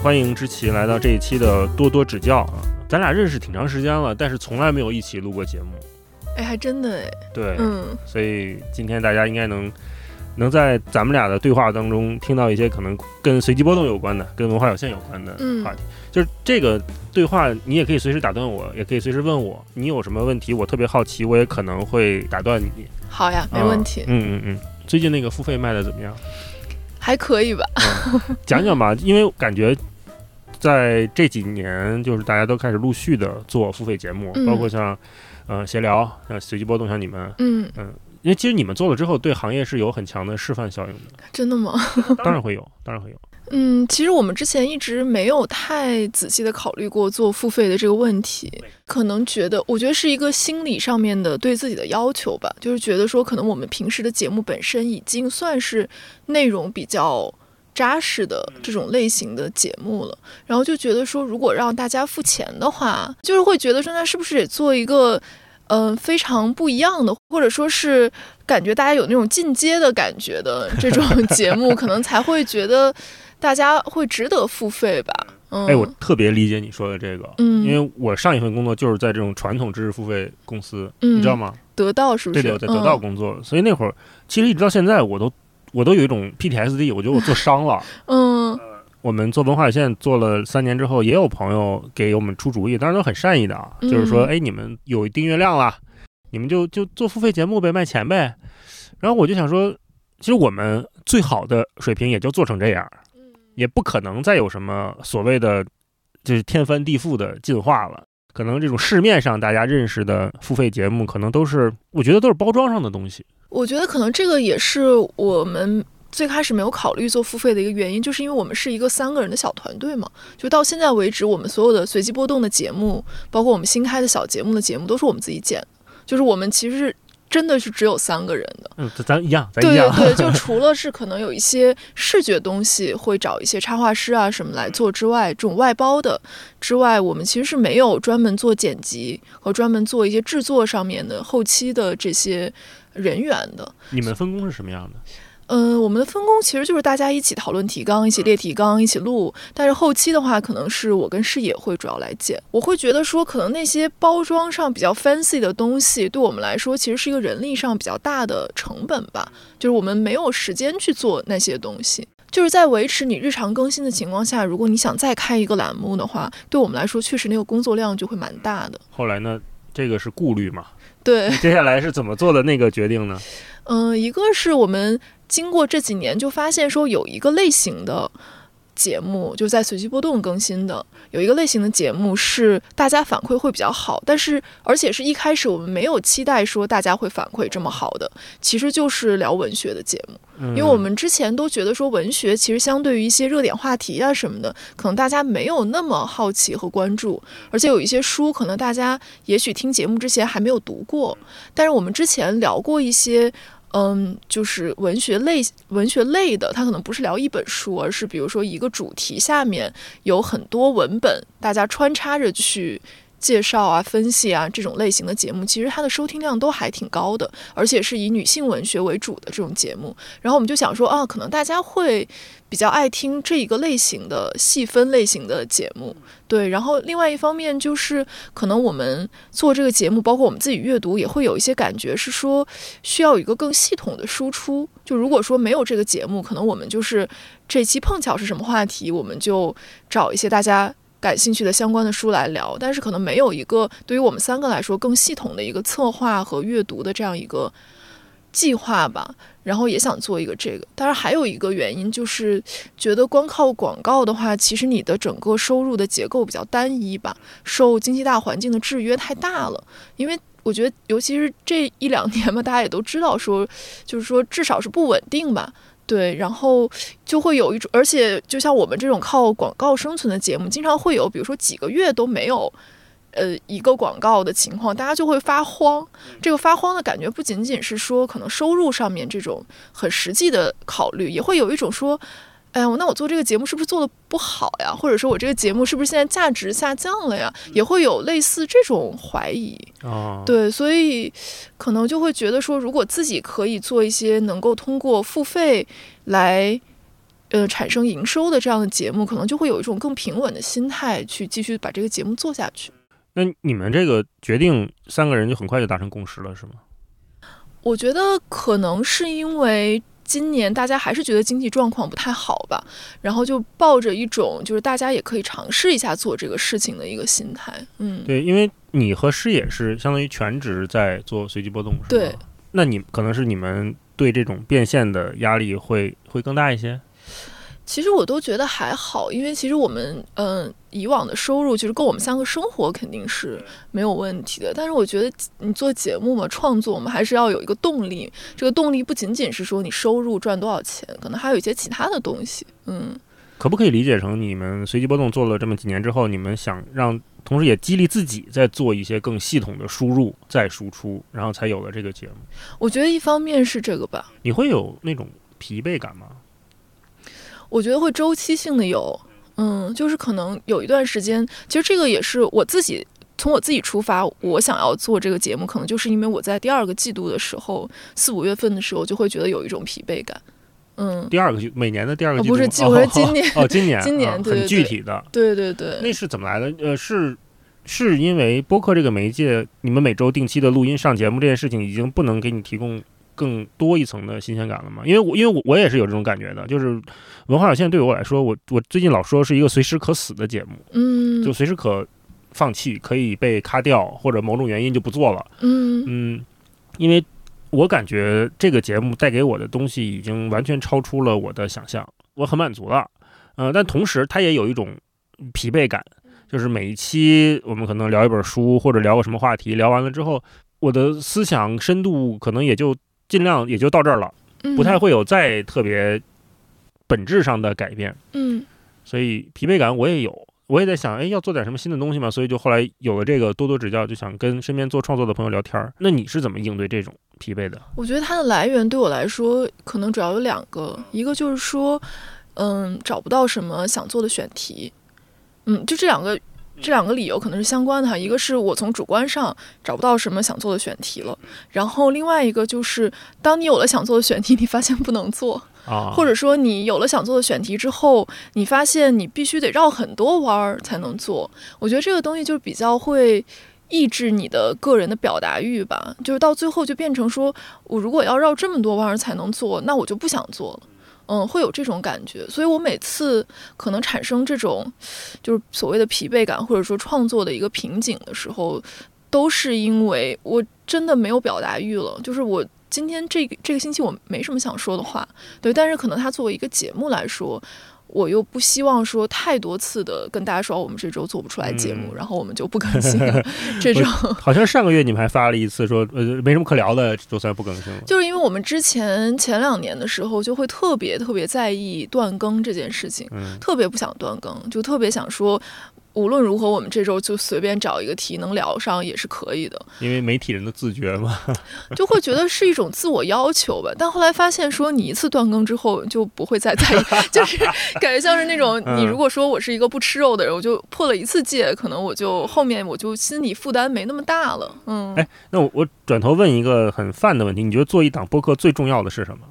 欢迎知奇来到这一期的多多指教啊！咱俩认识挺长时间了，但是从来没有一起录过节目。哎，还真的哎，对，嗯，所以今天大家应该能能在咱们俩的对话当中听到一些可能跟随机波动有关的、跟文化有限有关的嗯话题。就是这个对话，你也可以随时打断我，也可以随时问我，你有什么问题，我特别好奇，我也可能会打断你。好呀，没问题，嗯嗯嗯。最近那个付费卖的怎么样？还可以吧？讲讲吧，因为感觉在这几年，就是大家都开始陆续的做付费节目，嗯包括像呃闲聊、像随机波动，像你们，嗯，因为其实你们做了之后，对行业是有很强的示范效应的。真的吗？当然会有，当然会有。嗯，其实我们之前一直没有太仔细的考虑过做付费的这个问题，可能觉得，我觉得是一个心理上面的对自己的要求吧，就是觉得说，可能我们平时的节目本身已经算是内容比较扎实的这种类型的节目了，然后就觉得说，如果让大家付钱的话，就是会觉得说，那是不是也做一个，嗯、非常不一样的，或者说是感觉大家有那种进阶的感觉的这种节目，可能才会觉得。大家会值得付费吧？嗯，哎，我特别理解你说的这个，嗯，因为我上一份工作就是在这种传统知识付费公司，嗯你知道吗？得到是不是？对对，我在得到工作，所以那会儿其实一直到现在，我都我都有一种 PTSD，我觉得我做伤了。嗯我们做文化有限做了三年之后，也有朋友给我们出主意，当然都很善意的啊，嗯就是说，哎，你们有订阅量了，你们就就做付费节目呗，卖钱呗。然后我就想说，其实我们最好的水平也就做成这样，也不可能再有什么所谓的就是天翻地覆的进化了。可能这种市面上大家认识的付费节目，可能都是我觉得都是包装上的东西。我觉得可能这个也是我们最开始没有考虑做付费的一个原因，就是因为我们是一个三个人的小团队嘛。就到现在为止，我们所有的随机波动的节目，包括我们新开的小节目的节目，都是我们自己剪的。就是我们其实是真的是只有三个人的。嗯，咱咱一样，咱对一样。对对，就 除了是可能有一些视觉东西会找一些插画师啊什么来做之外，这种外包的之外，我们其实是没有专门做剪辑和专门做一些制作上面的后期的这些人员的。你们分工是什么样的？嗯，我们的分工其实就是大家一起讨论提纲，一起列提纲，一起录。但是后期的话，可能是我跟视野会主要来剪。我会觉得说，可能那些包装上比较 fancy 的东西，对我们来说其实是一个人力上比较大的成本吧。就是我们没有时间去做那些东西。就是在维持你日常更新的情况下，如果你想再开一个栏目的话，对我们来说确实那个工作量就会蛮大的。后来呢？这个是顾虑嘛？对，接下来是怎么做的那个决定呢？嗯、一个是我们经过这几年就发现说有一个类型的节目，就在随机波动更新的，有一个类型的节目是大家反馈会比较好，但是而且是一开始我们没有期待说大家会反馈这么好的，其实就是聊文学的节目。因因为我们之前都觉得说文学其实相对于一些热点话题啊什么的，可能大家没有那么好奇和关注，而且有一些书可能大家也许听节目之前还没有读过，但是我们之前聊过一些。嗯，就是文学类文学类的，它可能不是聊一本书，而是比如说一个主题下面有很多文本，大家穿插着去介绍啊、分析啊这种类型的节目，其实它的收听量都还挺高的，而且是以女性文学为主的这种节目。然后我们就想说啊，可能大家会比较爱听这一个类型的细分类型的节目，对。然后另外一方面就是，可能我们做这个节目，包括我们自己阅读，也会有一些感觉是说需要有一个更系统的输出。就如果说没有这个节目，可能我们就是这期碰巧是什么话题，我们就找一些大家。感兴趣的相关的书来聊，但是可能没有一个对于我们三个来说更系统的一个策划和阅读的这样一个计划吧。然后也想做一个这个，当然还有一个原因就是觉得光靠广告的话，其实你的整个收入的结构比较单一吧，受经济大环境的制约太大了。因为我觉得，尤其是这一两年嘛，大家也都知道说，就是说至少是不稳定吧。对，然后就会有一种，而且就像我们这种靠广告生存的节目，经常会有，比如说几个月都没有，呃，一个广告的情况，大家就会发慌。这个发慌的感觉不仅仅是说可能收入上面这种很实际的考虑，也会有一种说，哎呀，那我做这个节目是不是做的不好呀？或者说我这个节目是不是现在价值下降了呀？也会有类似这种怀疑。哦，对，所以可能就会觉得说，如果自己可以做一些能够通过付费来呃产生营收的这样的节目，可能就会有一种更平稳的心态去继续把这个节目做下去。那你们这个决定三个人就很快就达成共识了，是吗？我觉得可能是因为。今年大家还是觉得经济状况不太好吧，然后就抱着一种就是大家也可以尝试一下做这个事情的一个心态。嗯，对，因为你和师也是相当于全职在做随机波动？对，那你可能是你们对这种变现的压力会会更大一些。其实我都觉得还好，因为其实我们嗯以往的收入其实够我们三个生活肯定是没有问题的。但是我觉得你做节目嘛，创作我们，还是要有一个动力。这个动力不仅仅是说你收入赚多少钱，可能还有一些其他的东西。嗯，可不可以理解成你们随机波动做了这么几年之后，你们想让同时也激励自己在做一些更系统的输入再输出，然后才有了这个节目？我觉得一方面是这个吧。你会有那种疲惫感吗？我觉得会周期性的有，嗯，就是可能有一段时间，其实这个也是我自己从我自己出发，我想要做这个节目，可能就是因为我在第二个季度的时候，四五月份的时候就会觉得有一种疲惫感，嗯。第二个每年的第二个季度，不是季，我是今年 哦，今年，今年很具体的，对对对。那是怎么来的？呃，是是因为播客这个媒介，你们每周定期的录音上节目这件事情，已经不能给你提供。更多一层的新鲜感了嘛？因为我因为我我也是有这种感觉的，就是文化有限对我来说，我我最近老说是一个随时可死的节目，嗯，就随时可放弃，可以被咔掉，或者某种原因就不做了，嗯嗯，因为我感觉这个节目带给我的东西已经完全超出了我的想象，我很满足了，嗯，但同时它也有一种疲惫感，就是每一期我们可能聊一本书或者聊个什么话题，聊完了之后，我的思想深度可能也就。尽量也就到这儿了，不太会有再特别本质上的改变。嗯，所以疲惫感我也有，我也在想，哎，要做点什么新的东西嘛。所以就后来有了这个多多指教，就想跟身边做创作的朋友聊天儿。那你是怎么应对这种疲惫的？我觉得它的来源对我来说可能主要有两个，一个就是说，嗯，找不到什么想做的选题，嗯，就这两个。这两个理由可能是相关的哈，一个是我从主观上找不到什么想做的选题了，然后另外一个就是当你有了想做的选题，你发现不能做啊，或者说你有了想做的选题之后，你发现你必须得绕很多弯儿才能做。我觉得这个东西就是比较会抑制你的个人的表达欲吧，就是到最后就变成说我如果要绕这么多弯儿才能做，那我就不想做了。嗯，会有这种感觉，所以我每次可能产生这种，就是所谓的疲惫感，或者说创作的一个瓶颈的时候，都是因为我真的没有表达欲了。就是我今天这个这个星期我没什么想说的话，对，但是可能它作为一个节目来说。我又不希望说太多次的跟大家说，我们这周做不出来节目，然后我们就不更新了。这种好像上个月你们还发了一次说，呃，没什么可聊的，周三不更新了。就是因为我们之前前两年的时候，就会特别特别在意断更这件事情，特别不想断更，就特别想说。无论如何，我们这周就随便找一个题能聊上也是可以的。因为媒体人的自觉嘛，就会觉得是一种自我要求吧。但后来发现，说你一次断更之后就不会再在意，就是感觉像是那种 你如果说我是一个不吃肉的人，我就破了一次戒，可能我就后面我就心理负担没那么大了。嗯，哎，那我我转头问一个很泛的问题，你觉得做一档播客最重要的是什么？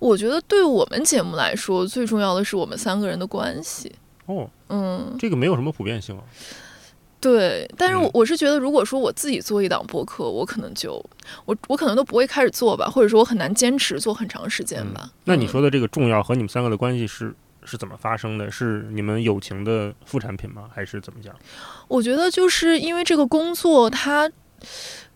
我觉得对我们节目来说，最重要的是我们三个人的关系。哦，嗯，这个没有什么普遍性啊。对，但是我我是觉得，如果说我自己做一档播客，我可能就我我可能都不会开始做吧，或者说我很难坚持做很长时间吧。那你说的这个重要和你们三个的关系是是怎么发生的？是你们友情的副产品吗？还是怎么讲？我觉得就是因为这个工作，它，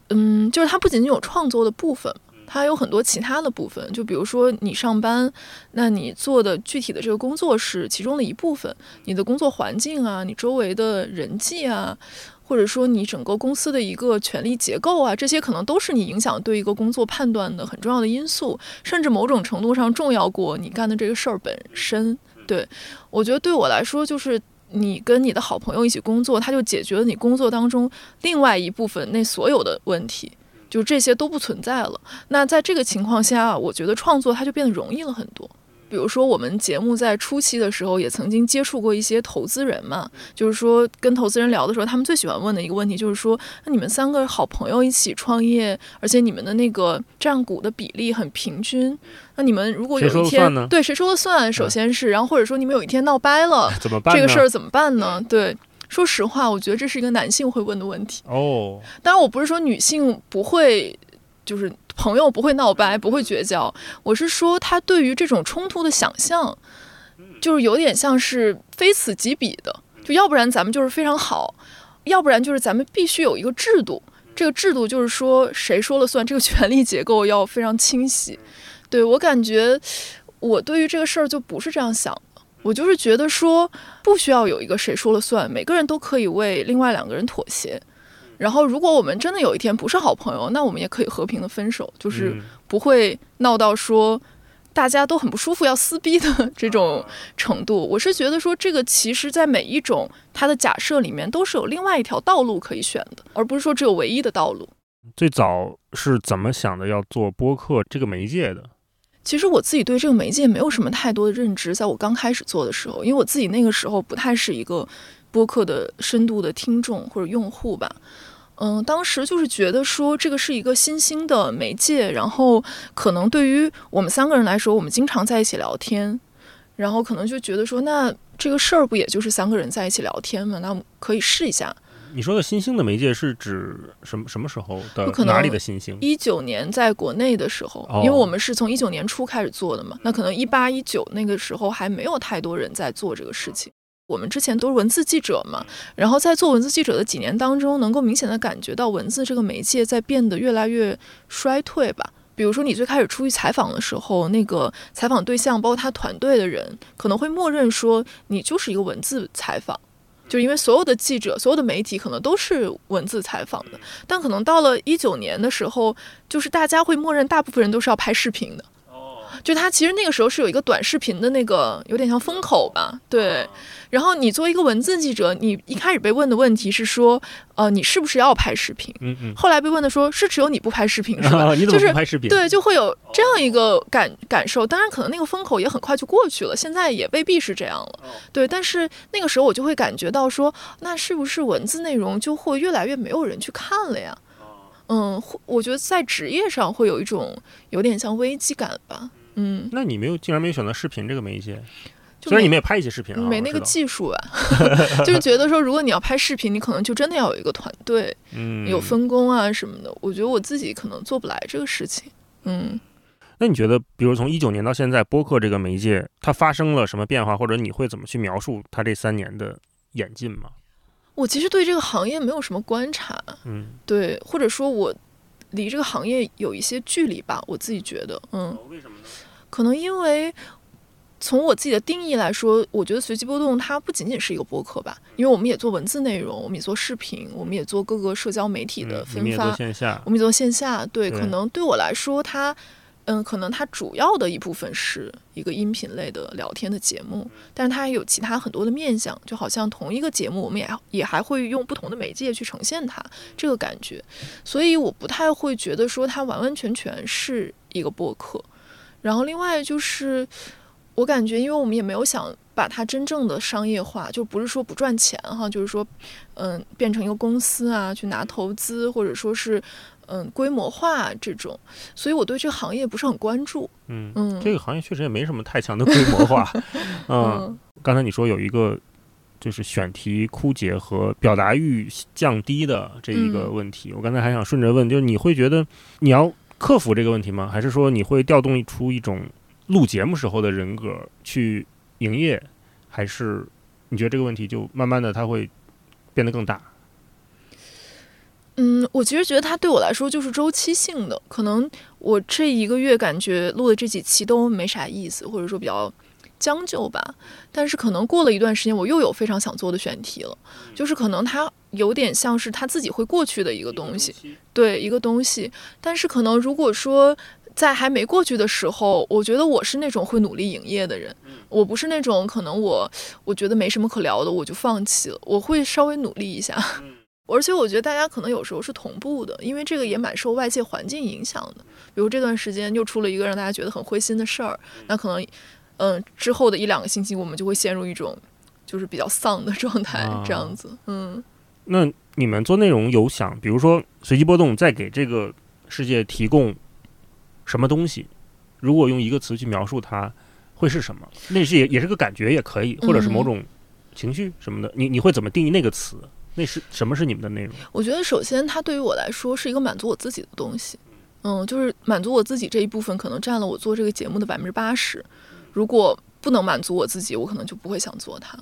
嗯，就是它不仅仅有创作的部分。它有很多其他的部分，就比如说你上班，那你做的具体的这个工作是其中的一部分，你的工作环境啊，你周围的人际啊，或者说你整个公司的一个权力结构啊，这些可能都是你影响对一个工作判断的很重要的因素，甚至某种程度上重要过你干的这个事儿本身。对我觉得对我来说，就是你跟你的好朋友一起工作，他就解决了你工作当中另外一部分那所有的问题。就这些都不存在了。那在这个情况下，我觉得创作它就变得容易了很多。比如说我们节目在初期的时候也曾经接触过一些投资人嘛，就是说跟投资人聊的时候，他们最喜欢问的一个问题就是说，那你们三个好朋友一起创业，而且你们的那个占股的比例很平均，那你们如果有一天对谁说了算？首先是，然后或者说你们有一天闹掰了，怎么办？这个事儿怎么办呢？对。说实话，我觉得这是一个男性会问的问题哦。当然，我不是说女性不会，就是朋友不会闹掰，不会绝交。我是说，他对于这种冲突的想象，就是有点像是非此即彼的。就要不然咱们就是非常好，要不然就是咱们必须有一个制度。这个制度就是说谁说了算，这个权力结构要非常清晰。对我感觉，我对于这个事儿就不是这样想。我就是觉得说，不需要有一个谁说了算，每个人都可以为另外两个人妥协。然后，如果我们真的有一天不是好朋友，那我们也可以和平的分手，就是不会闹到说大家都很不舒服要撕逼的 这种程度。我是觉得说，这个其实在每一种它的假设里面都是有另外一条道路可以选的，而不是说只有唯一的道路。最早是怎么想的要做播客这个媒介的？其实我自己对这个媒介没有什么太多的认知，在我刚开始做的时候，因为我自己那个时候不太是一个播客的深度的听众或者用户吧。嗯，当时就是觉得说这个是一个新兴的媒介，然后可能对于我们三个人来说，我们经常在一起聊天，然后可能就觉得说，那这个事儿不也就是三个人在一起聊天吗？那可以试一下。你说的新兴的媒介是指什么什么时候的？哪里的新兴？一九年在国内的时候，因为我们是从一九年初开始做的嘛，那可能一八一九那个时候还没有太多人在做这个事情。我们之前都是文字记者嘛，然后在做文字记者的几年当中，能够明显的感觉到文字这个媒介在变得越来越衰退吧。比如说你最开始出去采访的时候，那个采访对象包括他团队的人，可能会默认说你就是一个文字采访。就因为所有的记者、所有的媒体可能都是文字采访的，但可能到了一九年的时候，就是大家会默认大部分人都是要拍视频的。就他其实那个时候是有一个短视频的那个有点像风口吧，对。然后你作为一个文字记者，你一开始被问的问题是说，呃，你是不是要拍视频？嗯嗯。后来被问的说是只有你不拍视频是吧？你怎么不拍视频？对，就会有这样一个感感受。当然，可能那个风口也很快就过去了，现在也未必是这样了。对，但是那个时候我就会感觉到说，那是不是文字内容就会越来越没有人去看了呀？嗯，我觉得在职业上会有一种有点像危机感吧。嗯，那你没有，竟然没有选择视频这个媒介？虽然你们也拍一些视频，没那个技术啊？就是觉得说，如果你要拍视频，你可能就真的要有一个团队，嗯，有分工啊什么的。我觉得我自己可能做不来这个事情。嗯，那你觉得，比如从一九年到现在，播客这个媒介它发生了什么变化，或者你会怎么去描述它这三年的演进吗？我其实对这个行业没有什么观察，嗯，对，或者说我。离这个行业有一些距离吧，我自己觉得，嗯，为什么呢？可能因为从我自己的定义来说，我觉得随机波动它不仅仅是一个播客吧，因为我们也做文字内容，我们也做视频，我们也做各个社交媒体的分发，线下，我们也做线下，对，可能对我来说它。嗯，可能它主要的一部分是一个音频类的聊天的节目，但是它还有其他很多的面向，就好像同一个节目，我们也也还会用不同的媒介去呈现它这个感觉，所以我不太会觉得说它完完全全是一个播客。然后另外就是，我感觉因为我们也没有想把它真正的商业化，就不是说不赚钱哈，就是说，嗯，变成一个公司啊，去拿投资或者说是。嗯，规模化这种，所以我对这个行业不是很关注。嗯嗯，这个行业确实也没什么太强的规模化。嗯，刚才你说有一个就是选题枯竭和表达欲降低的这一个问题，我刚才还想顺着问，就是你会觉得你要克服这个问题吗？还是说你会调动出一种录节目时候的人格去营业？还是你觉得这个问题就慢慢的它会变得更大？嗯，我其实觉得它对我来说就是周期性的，可能我这一个月感觉录的这几期都没啥意思，或者说比较将就吧。但是可能过了一段时间，我又有非常想做的选题了，就是可能它有点像是它自己会过去的一个东西，对一个东西。但是可能如果说在还没过去的时候，我觉得我是那种会努力营业的人，我不是那种可能我我觉得没什么可聊的我就放弃了，我会稍微努力一下。而且我觉得大家可能有时候是同步的，因为这个也蛮受外界环境影响的。比如这段时间又出了一个让大家觉得很灰心的事儿，那可能嗯，之后的一两个星期我们就会陷入一种就是比较丧的状态，啊这样子。嗯，那你们做内容有想，比如说随机波动，在给这个世界提供什么东西？如果用一个词去描述它，会是什么？那是也也是个感觉，也可以，或者是某嗯种情绪什么的。你你会怎么定义那个词？那是什么是你们的内容？我觉得首先它对于我来说是一个满足我自己的东西。嗯，就是满足我自己这一部分，可能占了我做这个节目的百分之八十。如果不能满足我自己，我可能就不会想做它。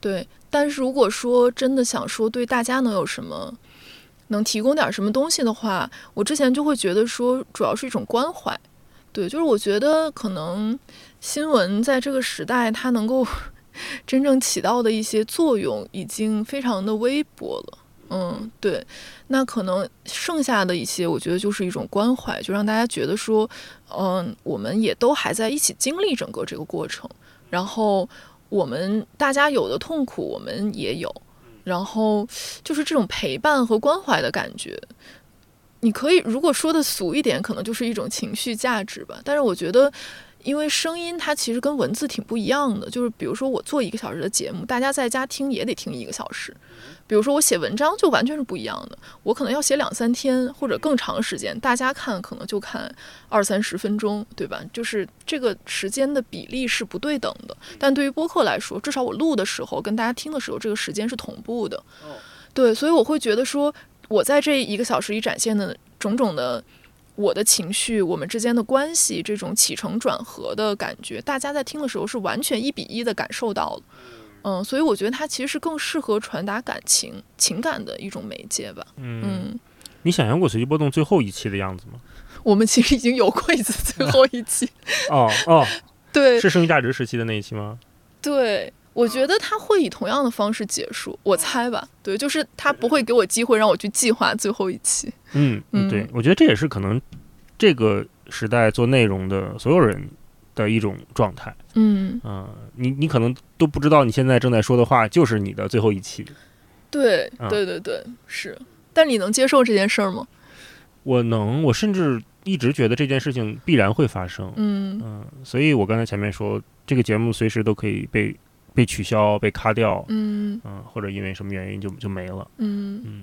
对，但是如果说真的想说对大家能有什么，能提供点什么东西的话，我之前就会觉得说，主要是一种关怀。对，就是我觉得可能新闻在这个时代，它能够真正起到的一些作用，已经非常的微薄了。嗯，对，那可能剩下的一些，我觉得就是一种关怀，就让大家觉得说，嗯，我们也都还在一起经历整个这个过程，然后我们大家有的痛苦，我们也有，然后就是这种陪伴和关怀的感觉。你可以如果说的俗一点，可能就是一种情绪价值吧。但是我觉得，因为声音它其实跟文字挺不一样的，就是比如说我做一个小时的节目，大家在家听也得听一个小时。比如说我写文章就完全是不一样的，我可能要写两三天或者更长时间，大家看可能就看二三十分钟，对吧？就是这个时间的比例是不对等的。但对于播客来说，至少我录的时候跟大家听的时候，这个时间是同步的。对，所以我会觉得说，我在这一个小时里展现的种种的我的情绪，我们之间的关系，这种起承转合的感觉，大家在听的时候是完全一比一的感受到了。嗯，所以我觉得它其实是更适合传达感情、情感的一种媒介吧。嗯，嗯，你想象过随机波动最后一期的样子吗？我们其实已经有过一次最后一期，哦 哦，对是剩余价值时期的那一期吗？对，我觉得他会以同样的方式结束，我猜吧。对，就是他不会给我机会让我去计划最后一期。嗯，嗯对，我觉得这也是可能这个时代做内容的所有人的一种状态。嗯，嗯、你你可能都不知道你现在正在说的话就是你的最后一期。对啊，对对对，是。但你能接受这件事儿吗？我能，我甚至一直觉得这件事情必然会发生。嗯嗯，所以我刚才前面说，这个节目随时都可以被被取消、被卡掉，嗯嗯，或者因为什么原因就就没了。嗯嗯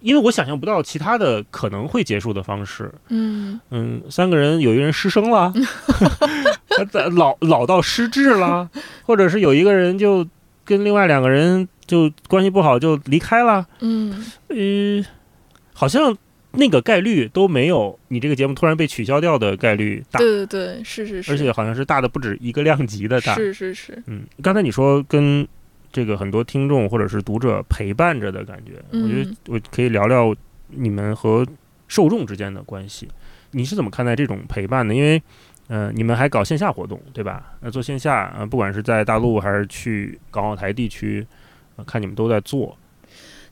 因为我想象不到其他的可能会结束的方式。嗯嗯，三个人有一个人失声了，呃老老到失智了，或者是有一个人就跟另外两个人就关系不好就离开了。嗯呃，好像那个概率都没有你这个节目突然被取消掉的概率大，对对对，是是是，而且好像是大的不止一个量级的大。是是是，嗯，刚才你说跟这个很多听众或者是读者陪伴着的感觉，我觉得嗯我可以聊聊你们和受众之间的关系。你是怎么看待这种陪伴的？因为，呃，你们还搞线下活动，对吧？那做线下，呃，不管是在大陆还是去港澳台地区，呃，看你们都在做。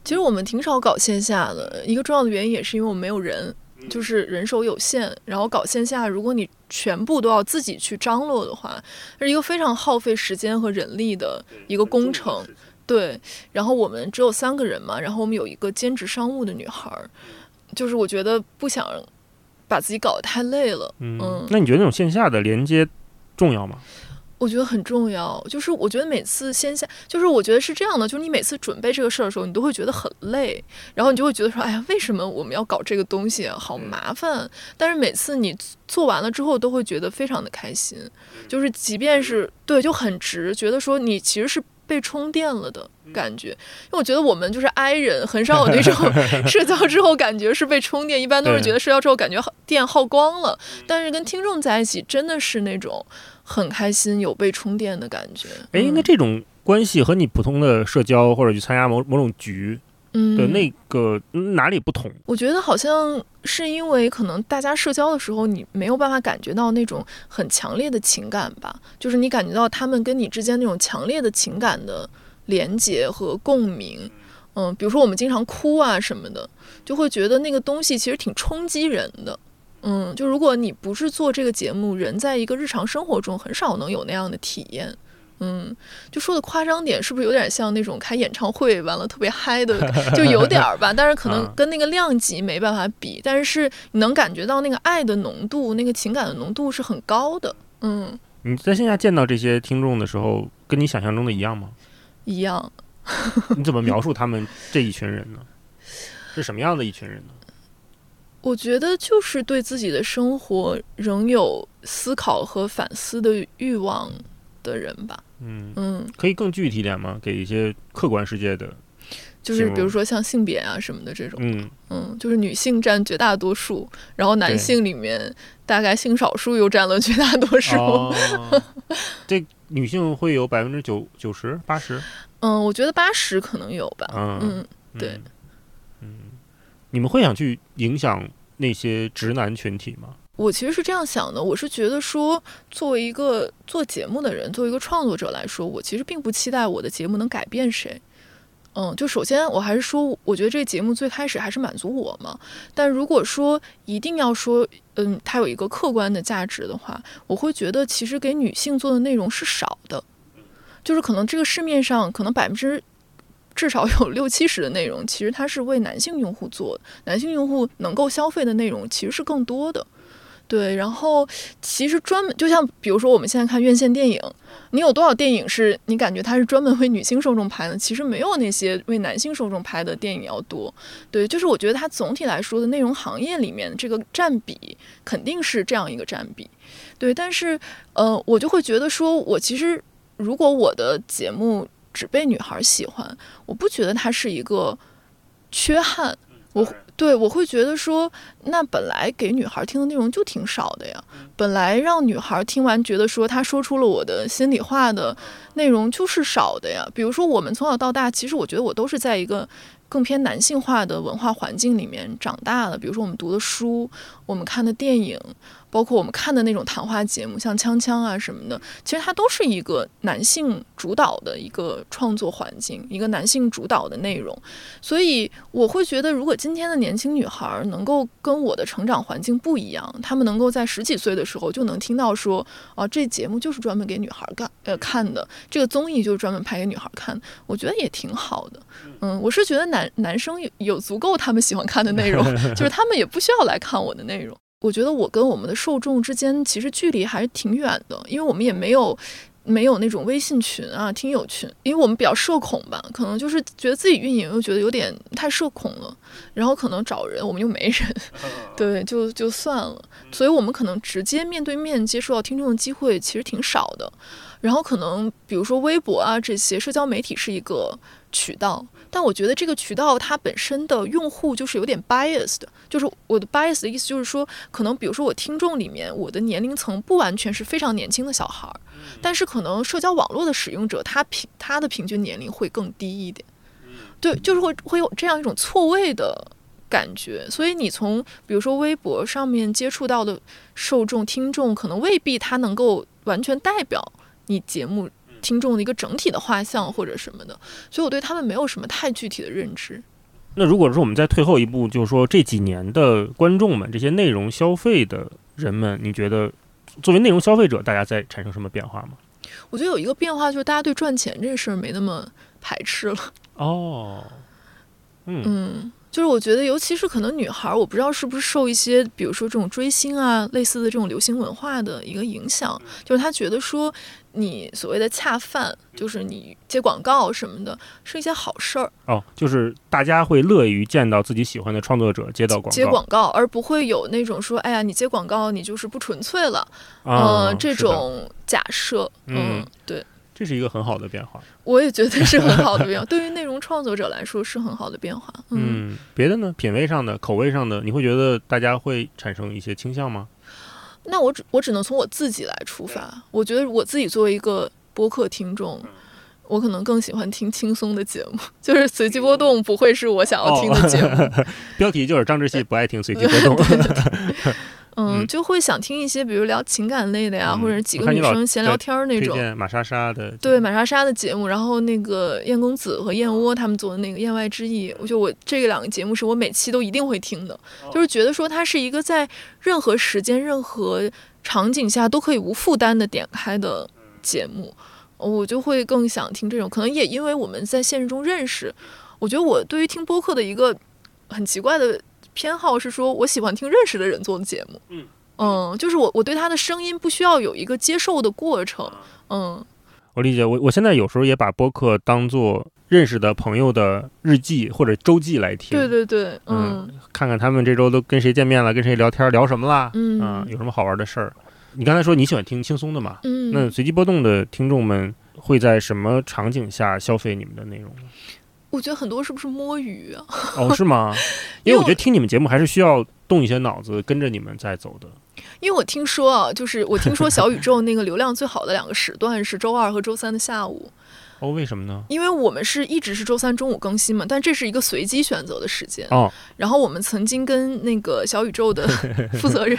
其实我们挺少搞线下的，一个重要的原因也是因为我们没有人，就是人手有限。然后搞线下，如果你全部都要自己去张罗的话，是一个非常耗费时间和人力的一个工程。对，然后我们只有三个人嘛，然后我们有一个兼职商务的女孩儿，就是我觉得不想把自己搞得太累了。嗯，嗯那你觉得那种线下的连接重要吗？我觉得很重要，就是我觉得每次线下，就是我觉得是这样的，就是你每次准备这个事儿的时候，你都会觉得很累，然后你就会觉得说，哎呀，为什么我们要搞这个东西啊，好麻烦。但是每次你做完了之后，都会觉得非常的开心，就是即便是对，就很值，觉得说你其实是被充电了的感觉。因为我觉得我们就是 i 人，很少有那种 社交之后感觉是被充电，一般都是觉得社交之后感觉好电耗光了。但是跟听众在一起，真的是那种很开心、有被充电的感觉。哎，那嗯这种关系和你普通的社交或者去参加某某种局嗯的那个嗯哪里不同？我觉得好像是因为可能大家社交的时候，你没有办法感觉到那种很强烈的情感吧，就是你感觉到他们跟你之间那种强烈的情感的连接和共鸣。嗯，比如说我们经常哭啊什么的，就会觉得那个东西其实挺冲击人的。嗯，就如果你不是做这个节目，人在一个日常生活中很少能有那样的体验。嗯，就说的夸张点，是不是有点像那种开演唱会完了特别嗨的，就有点儿吧？但是可能啊跟那个量级没办法比，但是你能感觉到那个爱的浓度、那个情感的浓度是很高的。嗯你在线下见到这些听众的时候，跟你想象中的一样吗？一样。你怎么描述他们这一群人呢？是什么样的一群人呢？我觉得就是对自己的生活仍有思考和反思的欲望的人吧。嗯嗯，可以更具体点吗？给一些客观世界的，就是比如说像性别啊什么的这种。嗯嗯，就是女性占绝大多数，然后男性里面大概性少数又占了绝大多数。哦，这女性会有百分之九九十八十？嗯，我觉得八十可能有吧。嗯嗯，对。嗯，你们会想去影响那些直男群体吗？我其实是这样想的，我是觉得说，作为一个做节目的人，作为一个创作者来说，我其实并不期待我的节目能改变谁。嗯，就首先我还是说，我觉得这个节目最开始还是满足我嘛。但如果说一定要说，嗯，它有一个客观的价值的话，我会觉得其实给女性做的内容是少的，就是可能这个市面上可能百分之至少有 六七十的内容，其实它是为男性用户做的，男性用户能够消费的内容其实是更多的。对，然后其实专门就像比如说我们现在看院线电影，你有多少电影是你感觉它是专门为女性受众拍的？其实没有那些为男性受众拍的电影要多。对，就是我觉得它总体来说的内容行业里面这个占比肯定是这样一个占比。对，但是呃，我就会觉得说，我其实如果我的节目只被女孩喜欢，我不觉得它是一个缺憾。我对我会觉得说，那本来给女孩听的内容就挺少的呀，本来让女孩听完觉得说她说出了我的心里话的内容就是少的呀。比如说我们从小到大，其实我觉得我都是在一个更偏男性化的文化环境里面长大的。比如说我们读的书，我们看的电影。包括我们看的那种谈话节目，像《锵锵》啊什么的，其实它都是一个男性主导的一个创作环境，一个男性主导的内容。所以我会觉得，如果今天的年轻女孩能够跟我的成长环境不一样，她们能够在十几岁的时候就能听到说，啊，这节目就是专门给女孩干呃看的，这个综艺就是专门拍给女孩看，我觉得也挺好的。嗯，我是觉得男男生有有足够他们喜欢看的内容，就是他们也不需要来看我的内容。我觉得我跟我们的受众之间其实距离还是挺远的，因为我们也没有没有那种微信群啊、听友群，因为我们比较社恐吧，可能就是觉得自己运营又觉得有点太社恐了，然后可能找人我们又没人，对，就就算了，所以我们可能直接面对面接触到听众的机会其实挺少的，然后可能比如说微博啊这些社交媒体是一个渠道。但我觉得这个渠道它本身的用户就是有点 biased，就是我的 bias 的意思就是说，可能比如说我听众里面我的年龄层不完全是非常年轻的小孩儿，但是可能社交网络的使用者他平他的平均年龄会更低一点，对，就是会会有这样一种错位的感觉，所以你从比如说微博上面接触到的受众听众，可能未必他能够完全代表你节目。听众的一个整体的画像或者什么的，所以我对他们没有什么太具体的认知。那如果说我们再退后一步，就是说这几年的观众们，这些内容消费的人们，你觉得作为内容消费者，大家在产生什么变化吗？我觉得有一个变化就是大家对赚钱这事儿没那么排斥了。哦，嗯嗯。就是我觉得，尤其是可能女孩，我不知道是不是受一些，比如说这种追星啊，类似的这种流行文化的一个影响，就是她觉得说，你所谓的恰饭，就是你接广告什么的，是一件好事儿。哦，就是大家会乐于见到自己喜欢的创作者接到广告，接广告，而不会有那种说，哎呀，你接广告，你就是不纯粹了，嗯，这种假设，嗯，对。这是一个很好的变化，我也觉得是很好的变化。对于内容创作者来说，是很好的变化。嗯，别的呢？品味上的、口味上的，你会觉得大家会产生一些倾向吗？那我只我只能从我自己来出发。我觉得我自己作为一个播客听众，我可能更喜欢听轻松的节目，就是随机波动不会是我想要听的节目。标题就是张志熙不爱听随机波动。嗯，就会想听一些，比如聊情感类的呀，或者几个女生闲聊天那种。马莎莎的。对马莎莎的节目，然后那个燕公子和燕窝他们做的那个《燕外之意》，我觉得我这两个节目是我每期都一定会听的，就是觉得说它是一个在任何时间、任何场景下都可以无负担的点开的节目，我就会更想听这种。可能也因为我们在现实中认识，我觉得我对于听播客的一个很奇怪的。偏好是说，我喜欢听认识的人做的节目。嗯。嗯，就是我我对他的声音不需要有一个接受的过程，嗯，我理解，我我现在有时候也把播客当做认识的朋友的日记或者周记来听，对对对，嗯，看看他们这周都跟谁见面了，跟谁聊天聊什么啦，嗯，有什么好玩的事儿。你刚才说你喜欢听轻松的嘛，嗯，那随机波动的听众们会在什么场景下消费你们的内容呢？我觉得很多是不是摸鱼啊？哦，是吗？因为我觉得听你们节目还是需要动一些脑子，跟着你们在走的。因为我听说啊，就是我听说小宇宙那个流量最好的两个时段是周二和周三的下午。哦，为什么呢？因为我们是一直是周三中午更新嘛，但这是一个随机选择的时间。哦。然后我们曾经跟那个小宇宙的 负责人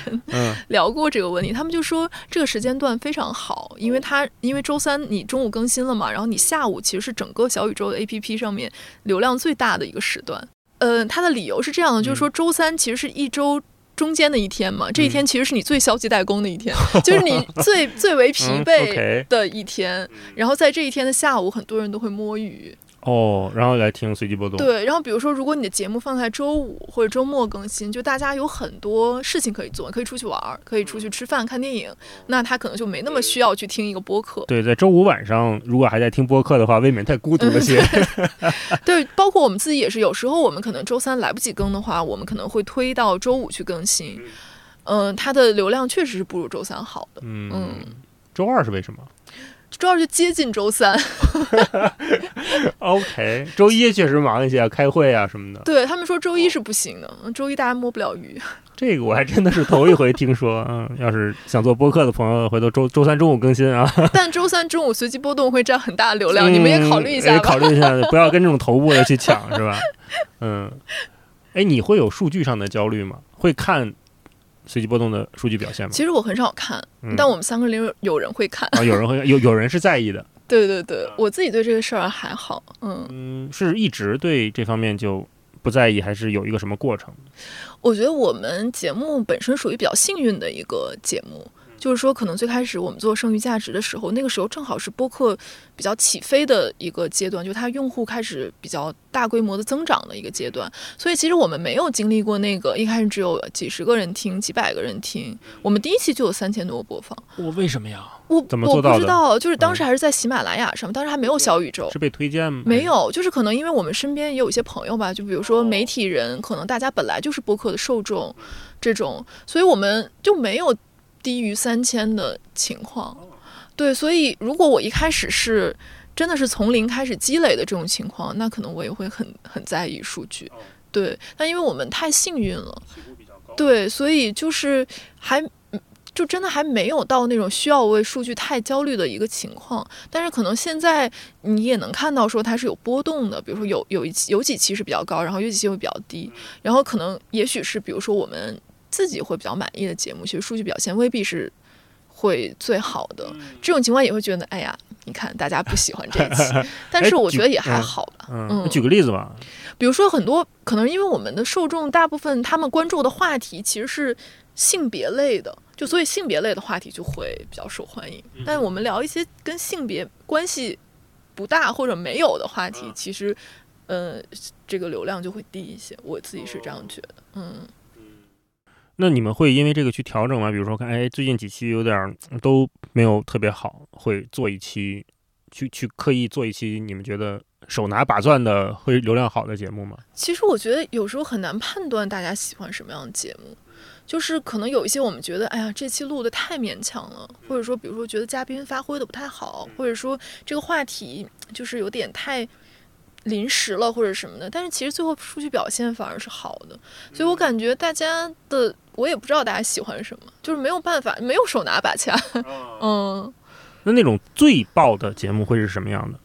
聊过这个问题，他们就说这个时间段非常好，因为他因为周三你中午更新了嘛，然后你下午其实是整个小宇宙的 APP 上面流量最大的一个时段。呃，他的理由是这样的，就是说周三其实是一周。中间的一天嘛，这一天其实是你最消极怠工的一天，就是你最最为疲惫的一天。然后在这一天的下午，很多人都会摸鱼。哦，然后来听随机波动。对，然后比如说，如果你的节目放在周五或者周末更新，就大家有很多事情可以做，可以出去玩，可以出去吃饭、看电影，那他可能就没那么需要去听一个播客。对，在周五晚上，如果还在听播客的话，未免太孤独了些。对，包括我们自己也是，有时候我们可能周三来不及更的话，我们可能会推到周五去更新。嗯，它的流量确实是不如周三好的。嗯，周二是为什么？周二就接近周三，OK，周一确实忙一些，开会啊什么的。对他们说周一是不行的，周一大家摸不了鱼。这个我还真的是头一回听说，嗯，要是想做播客的朋友，回头周周三中午更新啊。但周三中午随机波动会占很大的流量，你们也考虑一下，考虑一下，不要跟这种头部的去抢，是吧？嗯，哎，你会有数据上的焦虑吗？会看？随机波动的数据表现吗？其实我很少看，但我们三个里有人会看啊，有人会有有人是在意的。对对对，我自己对这个事儿还好，嗯嗯，是一直对这方面就不在意，还是有一个什么过程？我觉得我们节目本身属于比较幸运的一个节目。就是说，可能最开始我们做剩余价值的时候，那个时候正好是播客比较起飞的一个阶段，就它用户开始比较大规模的增长的一个阶段。所以其实我们没有经历过那个一开始只有几十个人听、几百个人听。我们第一期就有三千多播放。我为什么呀？我怎么做到的？不知道，就是当时还是在喜马拉雅上，当时还没有小宇宙。是被推荐吗？没有，就是可能因为我们身边也有一些朋友吧，就比如说媒体人，可能大家本来就是播客的受众，这种，所以我们就没有。低于三千的情况，对，所以如果我一开始是真的是从零开始积累的这种情况，那可能我也会很很在意数据，对。但因为我们太幸运了，对，所以就是还就真的还没有到那种需要为数据太焦虑的一个情况。但是可能现在你也能看到说它是有波动的，比如说有有一期有几期是比较高，然后有几期会比较低，然后可能也许是比如说我们。自己会比较满意的节目，其实数据表现未必是会最好的。这种情况也会觉得，哎呀，你看大家不喜欢这一期，但是我觉得也还好吧。嗯，举个例子吧，比如说很多可能因为我们的受众大部分他们关注的话题其实是性别类的，就所以性别类的话题就会比较受欢迎。但我们聊一些跟性别关系不大或者没有的话题，其实呃这个流量就会低一些。我自己是这样觉得，嗯。那你们会因为这个去调整吗？比如说，看，哎，最近几期有点都没有特别好，会做一期，去去刻意做一期你们觉得手拿把攥的会流量好的节目吗？其实我觉得有时候很难判断大家喜欢什么样的节目，就是可能有一些我们觉得，哎呀，这期录的太勉强了，或者说，比如说觉得嘉宾发挥的不太好，或者说这个话题就是有点太。临时了或者什么的，但是其实最后数据表现反而是好的，所以我感觉大家的我也不知道大家喜欢什么，就是没有办法，没有手拿把掐。嗯，那那种最爆的节目会是什么样的？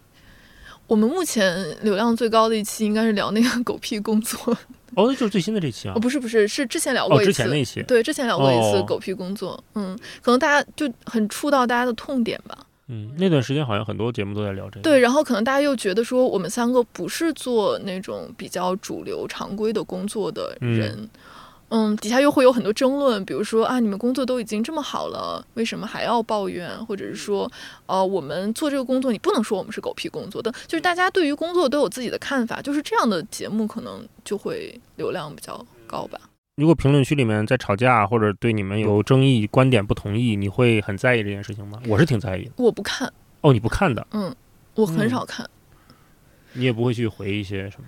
我们目前流量最高的一期应该是聊那个狗屁工作。哦，就是最新的这期啊？不是不是，是之前聊过一次。之前那期。对，之前聊过一次狗屁工作。嗯，可能大家就很触到大家的痛点吧。嗯，那段时间好像很多节目都在聊这个。对，然后可能大家又觉得说，我们三个不是做那种比较主流、常规的工作的人，嗯，底下又会有很多争论，比如说啊，你们工作都已经这么好了，为什么还要抱怨？或者是说，呃，我们做这个工作，你不能说我们是狗屁工作的，就是大家对于工作都有自己的看法，就是这样的节目可能就会流量比较高吧。如果评论区里面在吵架，或者对你们有争议、观点不同意，你会很在意这件事情吗？我是挺在意的。我不看，哦，你不看的，嗯，我很少看。你也不会去回一些什么？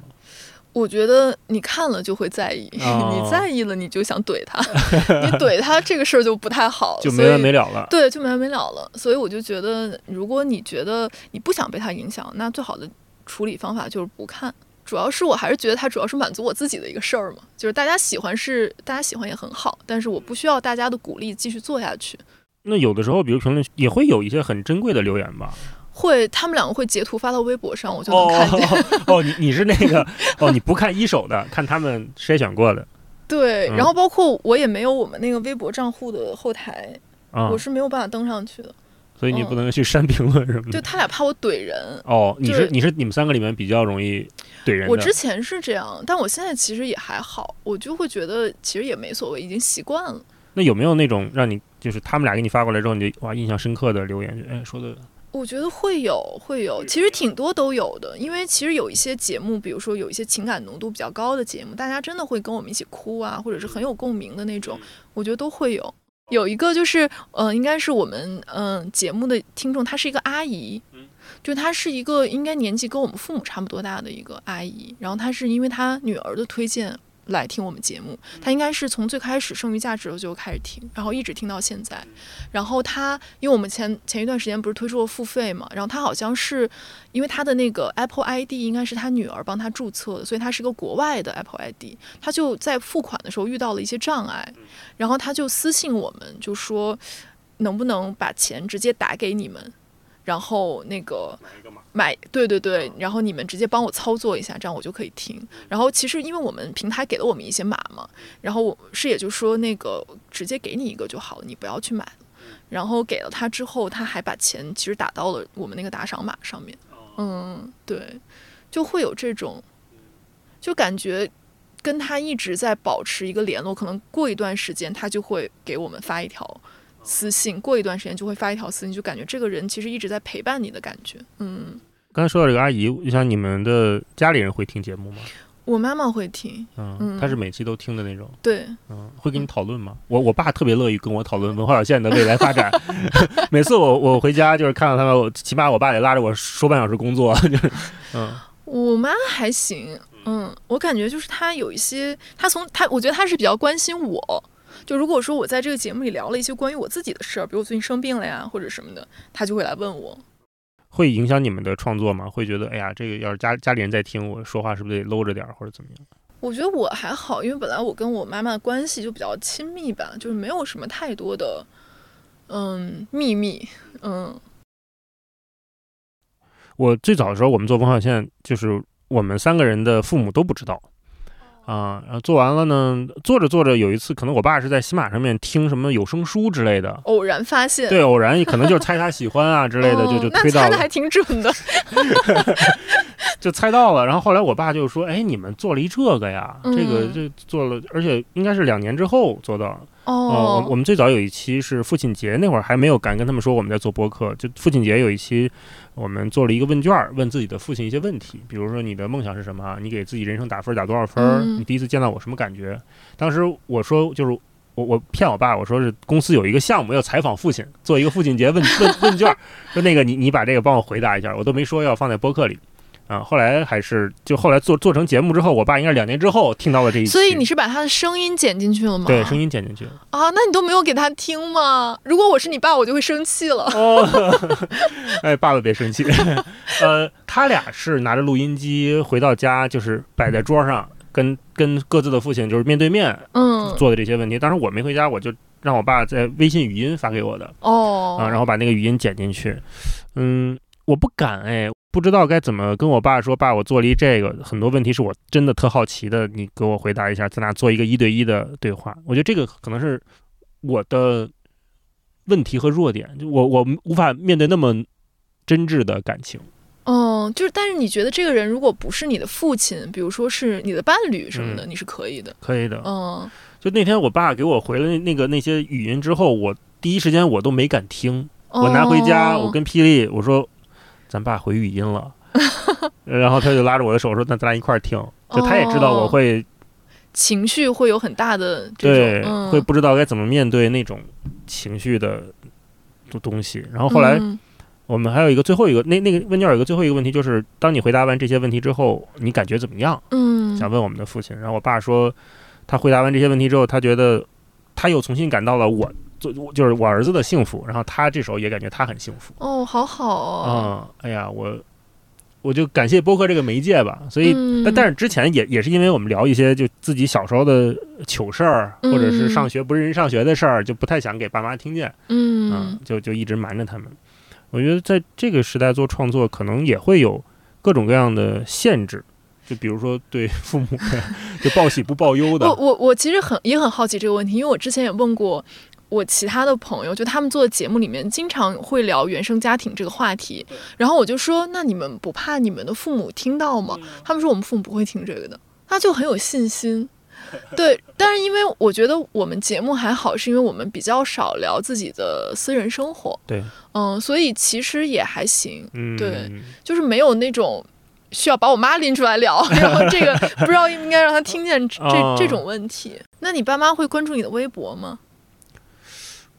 我觉得你看了就会在意，哦 你在意了你就想怼他，你怼他这个事儿就不太好，就没完没了。了了。对，就没完没了了。所以我就觉得，如果你觉得你不想被他影响，那最好的处理方法就是不看。主要是我还是觉得它主要是满足我自己的一个事儿嘛，就是大家喜欢是大家喜欢也很好，但是我不需要大家的鼓励继续做下去。那有的时候，比如评论区也会有一些很珍贵的留言吧？会，他们两个会截图发到微博上，我就哦能看见。哦，你你是那个哦，你不看一手的，看他们筛选过的对，嗯然后包括我也没有我们那个微博账户的后台，啊我，是没有办法登上去的。所以你不能去删评论什么的。就他俩怕我怼人，哦，你就是你是你们三个里面比较容易怼人。我之前是这样，但我现在其实也还好，我就会觉得其实也没所谓，已经习惯了。那有没有那种让你就是他们俩给你发过来之后，你就哇印象深刻的留言？就哎，说的我觉得会有，会有，其实挺多都有的。因为其实有一些节目，比如说有一些情感浓度比较高的节目，大家真的会跟我们一起哭啊，或者是很有共鸣的那种，我觉得都会有。有一个就是，呃，应该是我们嗯、呃节目的听众，她是一个阿姨，就她是一个应该年纪跟我们父母差不多大的一个阿姨，然后她是因为她女儿的推荐来听我们节目，她应该是从最开始剩余价值就开始听，然后一直听到现在。然后她，因为我们前前一段时间不是推出了付费嘛，然后她好像是因为她的那个 Apple ID 应该是她女儿帮她注册的，所以她是个国外的 Apple ID，她就在付款的时候遇到了一些障碍，然后她就私信我们，就说能不能把钱直接打给你们，然后那个买，对对对，然后你们直接帮我操作一下，这样我就可以听。然后其实因为我们平台给了我们一些码嘛，然后我是也就说那个直接给你一个就好了，你不要去买。然后给了他之后，他还把钱其实打到了我们那个打赏码上面。嗯，对，就会有这种，就感觉跟他一直在保持一个联络，可能过一段时间他就会给我们发一条私信，过一段时间就会发一条私信，就感觉这个人其实一直在陪伴你的感觉。嗯，刚才说到这个阿姨，你像你们的家里人会听节目吗？我妈妈会听，嗯，嗯她是每期都听的那种。对，嗯，会跟你讨论吗？我我爸特别乐意跟我讨论文化有限的未来发展。每次我我回家就是看到他们，我起码我爸得拉着我说半小时工作，就是嗯我妈还行，嗯，我感觉就是她有一些，她从她，我觉得她是比较关心我。就如果说我在这个节目里聊了一些关于我自己的事儿，比如我最近生病了呀，或者什么的，他就会来问我。会影响你们的创作吗？会觉得哎呀，这个要是家家里人在听，我说话是不是得搂着点儿或者怎么样？我觉得我还好，因为本来我跟我妈妈的关系就比较亲密吧，就是没有什么太多的嗯秘密，嗯我最早的时候，我们做文化有限，就是我们三个人的父母都不知道。啊，然后做完了呢，做着做着，有一次可能我爸是在喜马上面听什么有声书之类的，偶然发现。对，偶然可能就是猜他喜欢啊之类的，就就推到了猜的还，挺准的。就猜到了。然后后来我爸就说：“哎，你们做了一这个呀，这个嗯这做了，而且应该是两年之后做到。哦，我我哦，们最早有一期是父亲节那会儿还没有敢跟他们说我们在做播客，就父亲节有一期，我们做了一个问卷儿，问自己的父亲一些问题，比如说你的梦想是什么，你给自己人生打分儿打多少分你第一次见到我什么感觉？当时我说就是。我我骗我爸，我说是公司有一个项目要采访父亲，做一个父亲节问问问卷儿，说那个你你把这个帮我回答一下，我都没说要放在播客里，啊，后来还是就后来做做成节目之后，我爸应该是两年之后听到了这一期，所以你是把他的声音剪进去了吗？对声音剪进去了。啊，那你都没有给他听吗？如果我是你爸，我就会生气了。哦，哎，爸爸别生气。呃，他俩是拿着录音机回到家，就是摆在桌上，跟跟各自的父亲就是面对面嗯，做的这些问题。当时我没回家，我就让我爸在微信语音发给我的哦，啊，然后把那个语音剪进去。嗯，我不敢哎，不知道该怎么跟我爸说，爸，我做了一这个，很多问题是我真的特好奇的，你给我回答一下，咱俩做一个一对一的对话。我觉得这个可能是我的问题和弱点，就我我无法面对那么真挚的感情。嗯，就是，但是你觉得这个人如果不是你的父亲，比如说是你的伴侣什么的，你是可以的。可以的，嗯，就那天我爸给我回了那那个那些语音之后，我第一时间我都没敢听，我拿回家，哦我跟霹雳我说，咱爸回语音了，然后他就拉着我的手说，那咱俩一块儿听，就他也知道我会情绪会有很大的这对，嗯、会不知道该怎么面对那种情绪的东东西。然后后来嗯我们还有一个最后一个那那个问卷有一个最后一个问题，就是当你回答完这些问题之后，你感觉怎么样？嗯想问我们的父亲。然后我爸说，他回答完这些问题之后，他觉得他又重新感到了我做就是我儿子的幸福，然后他这时候也感觉他很幸福。哦，好好哦，嗯，哎呀，我我就感谢播客这个媒介吧。所以，嗯但但是之前也也是因为我们聊一些就自己小时候的糗事儿，或者是嗯上学不认真上学的事儿，就不太想给爸妈听见，嗯嗯，就就一直瞒着他们。我觉得在这个时代做创作，可能也会有各种各样的限制，就比如说对父母的 就报喜不报忧的我，我我其实很也很好奇这个问题，因为我之前也问过我其他的朋友，就他们做的节目里面经常会聊原生家庭这个话题，然后我就说，那你们不怕你们的父母听到吗？他们说我们父母不会听这个的，他就很有信心。对，但是因为我觉得我们节目还好，是因为我们比较少聊自己的私人生活，对，嗯，所以其实也还行，嗯，对就是没有那种需要把我妈拎出来聊，然后这个 不知道应该让她听见这、哦这种问题。那你爸妈会关注你的微博吗？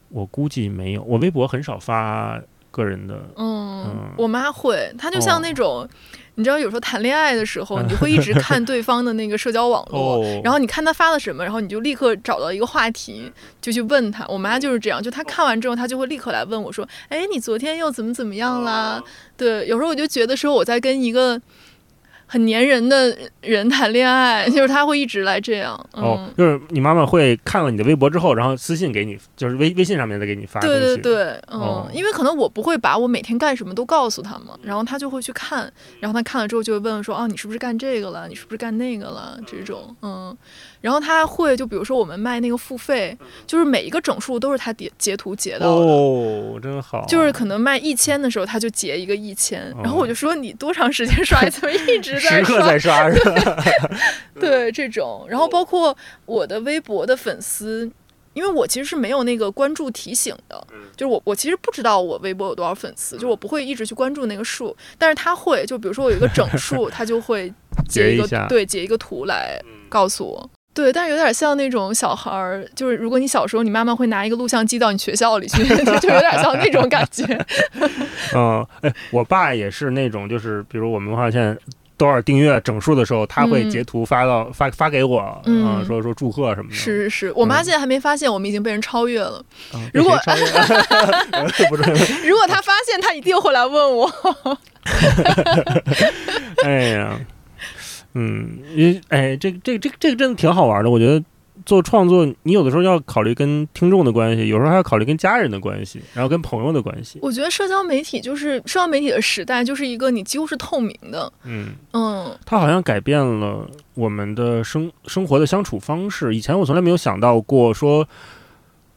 我估计没有，我微博很少发个人的，嗯，嗯我妈会，她就像哦那种，你知道，有时候谈恋爱的时候，你会一直看对方的那个社交网络。哦，然后你看他发了什么，然后你就立刻找到一个话题，就去问他。我妈就是这样，就她看完之后，她就会立刻来问我说：“哎，你昨天又怎么怎么样啦？”对，有时候我就觉得说我在跟一个很粘人的人谈恋爱，就是他会一直来这样。哦嗯，，就是你妈妈会看了你的微博之后，然后私信给你，就是微微信上面再给你发东对。对对，嗯，哦因为可能我不会把我每天干什么都告诉他嘛，然后他就会去看，然后他看了之后就会问说，哦，你是不是干这个了？你是不是干那个了？这种，嗯，然后他会就比如说我们卖那个付费，就是每一个整数都是他截截图截到的。哦，真好。就是可能卖一千的时候，他就截一个一千，然后哦我就说你多长时间刷一次？一直在刷，时刻在刷是吧？对这种，然后包括我的微博的粉丝，因为我其实是没有那个关注提醒的，就是我我其实不知道我微博有多少粉丝，就我不会一直去关注那个数，但是他会，就比如说我有一个整数，他就会 截一个截一对截一个图来告诉我。对，但是有点像那种小孩儿，就是如果你小时候你妈妈会拿一个录像机到你学校里去，就有点像那种感觉。嗯，哎，我爸也是那种，就是比如我们文化线多少订阅整数的时候，他会嗯截图发到、发发给我，嗯说说祝贺什么的。是是是，我妈嗯现在还没发现我们已经被人超越了。嗯，如果超越 不是，如果她发现，她一定会来问我。哎呀，嗯，因哎，这个这个这个这个真的挺好玩的。我觉得做创作，你有的时候要考虑跟听众的关系，有时候还要考虑跟家人的关系，然后跟朋友的关系。我觉得社交媒体就是社交媒体的时代，就是一个你几乎是透明的。嗯，嗯它好像改变了我们的生生活的相处方式。以前我从来没有想到过说。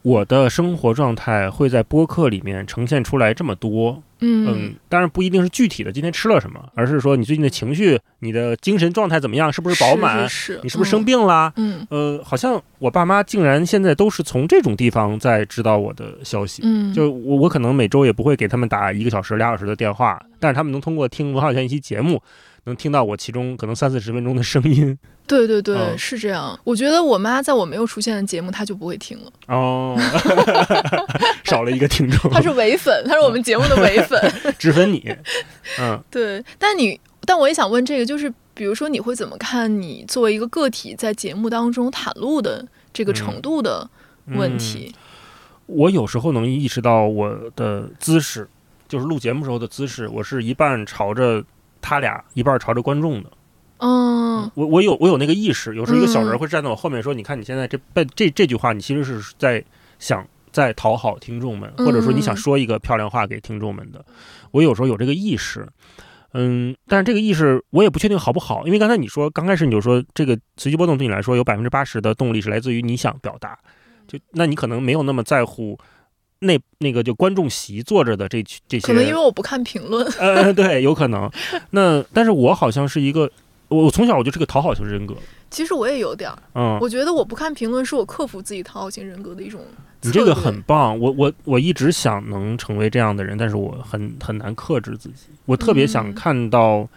我的生活状态会在播客里面呈现出来这么多，嗯嗯，当然不一定是具体的今天吃了什么，而是说你最近的情绪、你的精神状态怎么样，是不是饱满，是是你是不是生？病啦？嗯呃，好像我爸妈竟然现在都是从这种地方在知道我的消息。嗯，就我我可能每周也不会给他们打一个小时、俩小时的电话，但是他们能通过听文浩轩一期节目，能听到我其中可能三四十分钟的声音。对对对，嗯是这样。我觉得我妈在我没有出现的节目，她就不会听了。哦，少了一个听众，她是唯粉，她是我们节目的唯粉。只粉你。嗯对，但你，但我也想问这个，就是比如说你会怎么看你作为一个个体在节目当中袒露的这个程度的问题？我有时候能意识到我的姿势，就是录节目时候的姿势，我是一半朝着他俩，一半朝着观众的。嗯我我有我有那个意识，有时候一个小人嗯会站在我后面说：“你看你现在这被这这句话，你其实是在想在讨好听众们，或者说你想嗯说一个漂亮话给听众们的。”我有时候有这个意识，嗯，但是这个意识我也不确定好不好，因为刚才你说刚开始你就说这个随机波动对你来说有百分之八十的动力是来自于你想表达，就那你可能没有那么在乎。那那个就观众席坐着的这这些，可能因为我不看评论。呃对，有可能。那但是我好像是一个，我我从小我就是个讨好型人格，其实我也有点儿，嗯，我觉得我不看评论是我克服自己讨好型人格的一种。你这个很。棒，我我我一直想能成为这样的人，但是我很很难克制自己。我特别想嗯看到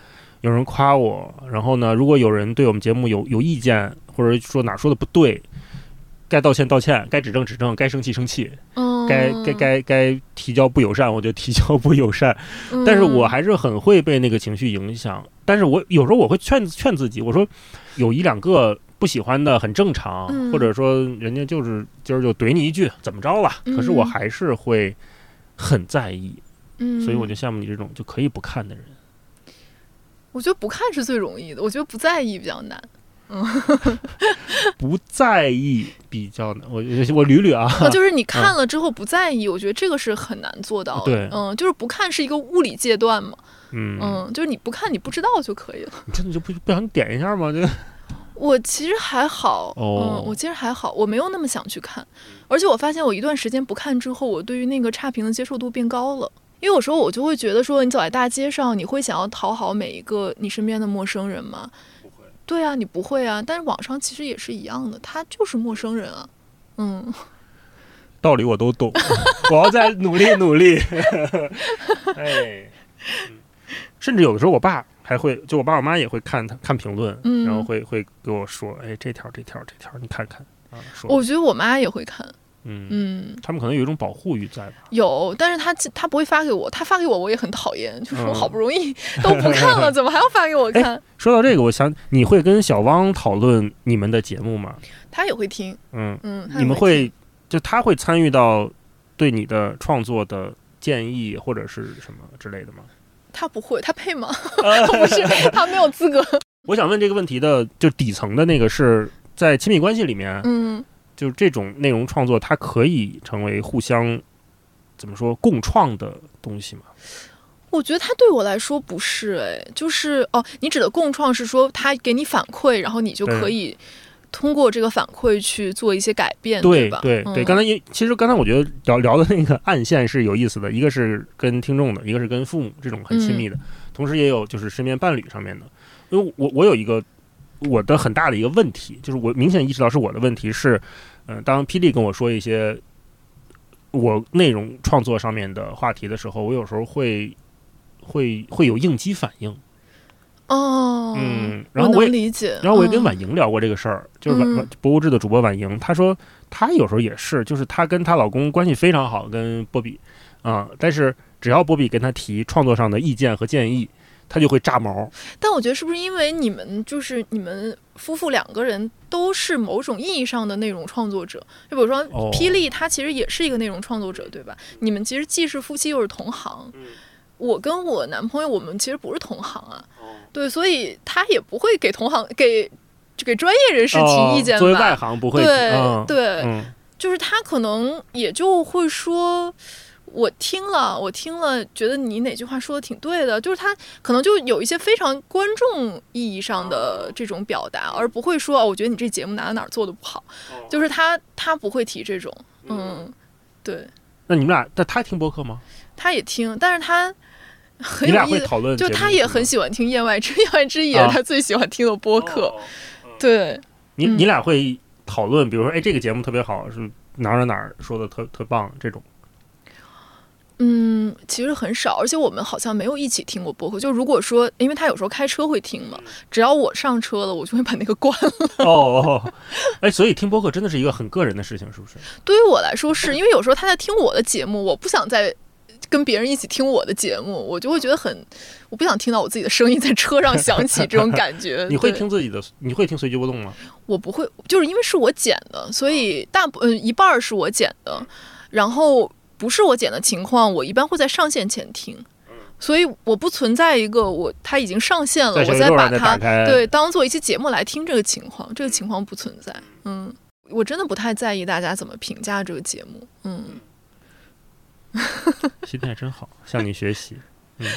有人夸我，然后呢，如果有人对我们节目有有意见，或者说哪说的不对，该道歉道歉，该指正指正，该生气生气，嗯，该该该该提交不友善，我就提交不友善。嗯，但是我还是很会被那个情绪影响。但是我有时候我会劝劝自己，我说有一两个不喜欢的很正常，嗯。或者说人家就是今儿就怼你一句怎么着了，可是我嗯还是会很在意，嗯，所以我就羡慕你这种就可以不看的人。我觉得不看是最容易的，我觉得不在意比较难。嗯 不在意比较难，我我捋捋啊，啊，就是你看了之后不在意，我觉得这个是很难做到的。对。嗯，就是不看是一个物理阶段嘛，嗯，嗯，就是你不看你不知道就可以了。你真的就不不想点一下吗？这个我其实还好，哦嗯，我其实还好，我没有那么想去看，而且我发现我一段时间不看之后，我对于那个差评的接受度变高了。因为有时候我就会觉得说，你走在大街上，你会想要讨好每一个你身边的陌生人吗？不会。对啊，你不会啊。但是网上其实也是一样的，他就是陌生人啊。嗯，道理我都懂，我要再努力努力。哎，嗯甚至有的时候我爸还会，就我爸我妈也会看他看评论，嗯然后会会给我说，哎，这条这条这条你看看啊，说，我觉得我妈也会看，嗯，嗯，他们可能有一种保护欲在吧。有，但是他他不会发给我，他发给我我也很讨厌，就是我嗯好不容易 都不看了，怎么还要发给我看？说到这个，我想你会跟小汪讨论你们的节目吗？他也会听，嗯，嗯，你们会就他会参与到对你的创作的建议或者是什么之类的吗？他不会，他配吗？不是，他没有资格。我想问这个问题的，就底层的那个是在亲密关系里面，嗯，就是这种内容创作，它可以成为互相怎么说共创的东西吗？我觉得他对我来说不是，哎，就是哦，你指的共创是说他给你反馈，然后你就可以通过这个反馈去做一些改变，吧？对对对，嗯刚才也其实刚才我觉得聊聊的那个暗线是有意思的，一个是跟听众的，一个是跟父母这种很亲密的，同时也有就是身边伴侣上面的。因为我我有一个我的很大的一个问题，就是我明显意识到是我的问题是，嗯、当霹雳跟我说一些我内容创作上面的话题的时候，我有时候会会会有应激反应。哦，嗯然后我也能理解，然后我也跟嗯婉莹聊过这个事儿，就是婉嗯婉博物志的主播婉莹，她说她有时候也是，就是她跟她老公关系非常好，跟波比啊、但是只要波比跟她提创作上的意见和建议，她就会炸毛。但我觉得是不是因为你们就是你们夫妇两个人都是某种意义上的内容创作者？就比如说哦霹雳，他其实也是一个内容创作者，对吧？你们其实既是夫妻又是同行。我跟我男朋友，我们其实不是同行啊，对，所以他也不会给同行给就给专业人士提意见吧。哦作为外行不会，对、嗯、对，嗯，就是他可能也就会说，我听了，我听了，觉得你哪句话说的挺对的，就是他可能就有一些非常观众意义上的这种表达，而不会说，哦，我觉得你这节目哪哪哪做的不好，就是他他不会提这种，嗯，对，那你们俩，但他听播客吗？他也听，但是他很你俩有意思。会讨论就？他也很喜欢听《言外之》，《言外之》也啊是他最喜欢听的播客。哦对，你嗯你俩会讨论，比如说，哎，这个节目特别好，是哪儿哪儿哪儿说的特特棒，这种。嗯，其实很少，而且我们好像没有一起听过播客。就如果说，因为他有时候开车会听嘛，只要我上车了，我就会把那个关了。哦哦，哎，所以听播客真的是一个很个人的事情，是不是？对于我来说是，因为有时候他在听我的节目，我不想再跟别人一起听我的节目，我就会觉得很，我不想听到我自己的声音在车上响起这种感觉。你会听自己的？你会听随机波动吗？我不会，就是因为是我剪的，所以大部嗯一半儿是我剪的，然后不是我剪的情况，我一般会在上线前听，所以我不存在一个我它已经上线了，我再把它，对当做一期节目来听这个情况，这个情况不存在。嗯，我真的不太在意大家怎么评价这个节目。嗯，心态真好，向你学习。嗯，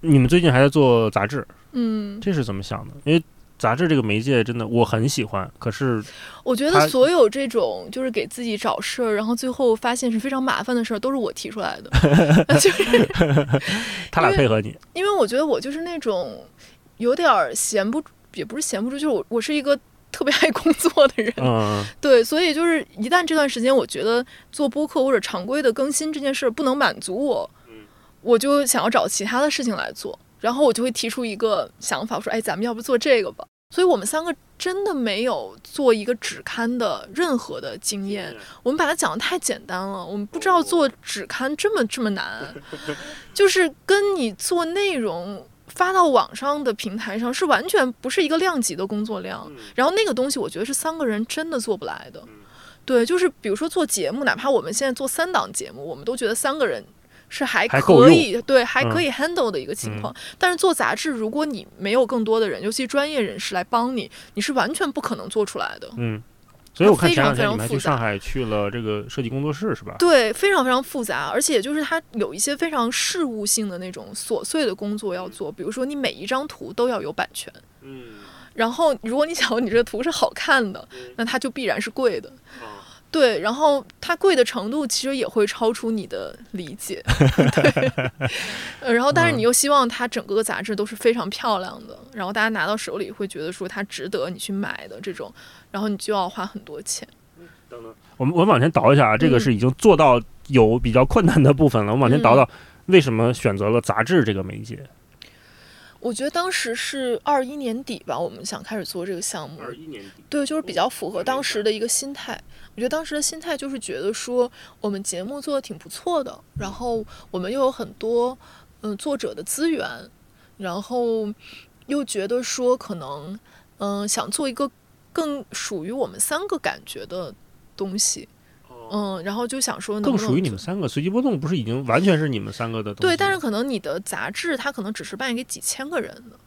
你们最近还在做杂志，嗯，这是怎么想的？因为杂志这个媒介真的我很喜欢，可是我觉得所有这种就是给自己找事儿，然后最后发现是非常麻烦的事儿，都是我提出来的。就是 他俩配合你，因为我觉得我就是那种有点儿闲不，也不是闲不住，就是我我是一个特别爱工作的人，嗯，对，所以就是一旦这段时间我觉得做播客或者常规的更新这件事儿不能满足我，我就想要找其他的事情来做，然后我就会提出一个想法，我说，哎，咱们要不做这个吧？所以我们三个真的没有做一个纸刊的任何的经验。我们把它讲的太简单了，我们不知道做纸刊这么这么难，就是跟你做内容发到网上的平台上是完全不是一个量级的工作量。然后那个东西，我觉得是三个人真的做不来的。对，就是比如说做节目，哪怕我们现在做三档节目，我们都觉得三个人。是还可以，对，还可以 handle 的一个情况。但是做杂志，如果你没有更多的人，尤其专业人士来帮你，你是完全不可能做出来的。嗯，所以我看前两天你们去上海去了这个设计工作室，是吧？对，非常非常复杂，而且就是它有一些非常事务性的那种琐碎的工作要做，比如说你每一张图都要有版权。嗯。然后如果你想你这个图是好看的，那它就必然是贵的。对，然后它贵的程度其实也会超出你的理解，对。然后，但是你又希望它整个杂志都是非常漂亮的，然后大家拿到手里会觉得说它值得你去买的这种，然后你就要花很多钱。等等，我们我们往前倒一下啊，这个是已经做到有比较困难的部分了。我们往前倒倒，为什么选择了杂志这个媒介？我觉得当时是二一年底吧，我们想开始做这个项目。二一年底，对，就是比较符合当时的一个心态。我觉得当时的心态就是觉得说，我们节目做的挺不错的，然后我们又有很多嗯作者的资源，然后又觉得说可能嗯想做一个更属于我们三个感觉的东西。嗯，然后就想说，更属于你们三个随机波动，不是已经完全是你们三个的？对，但是可能你的杂志它可能只是扮演给几千个人的，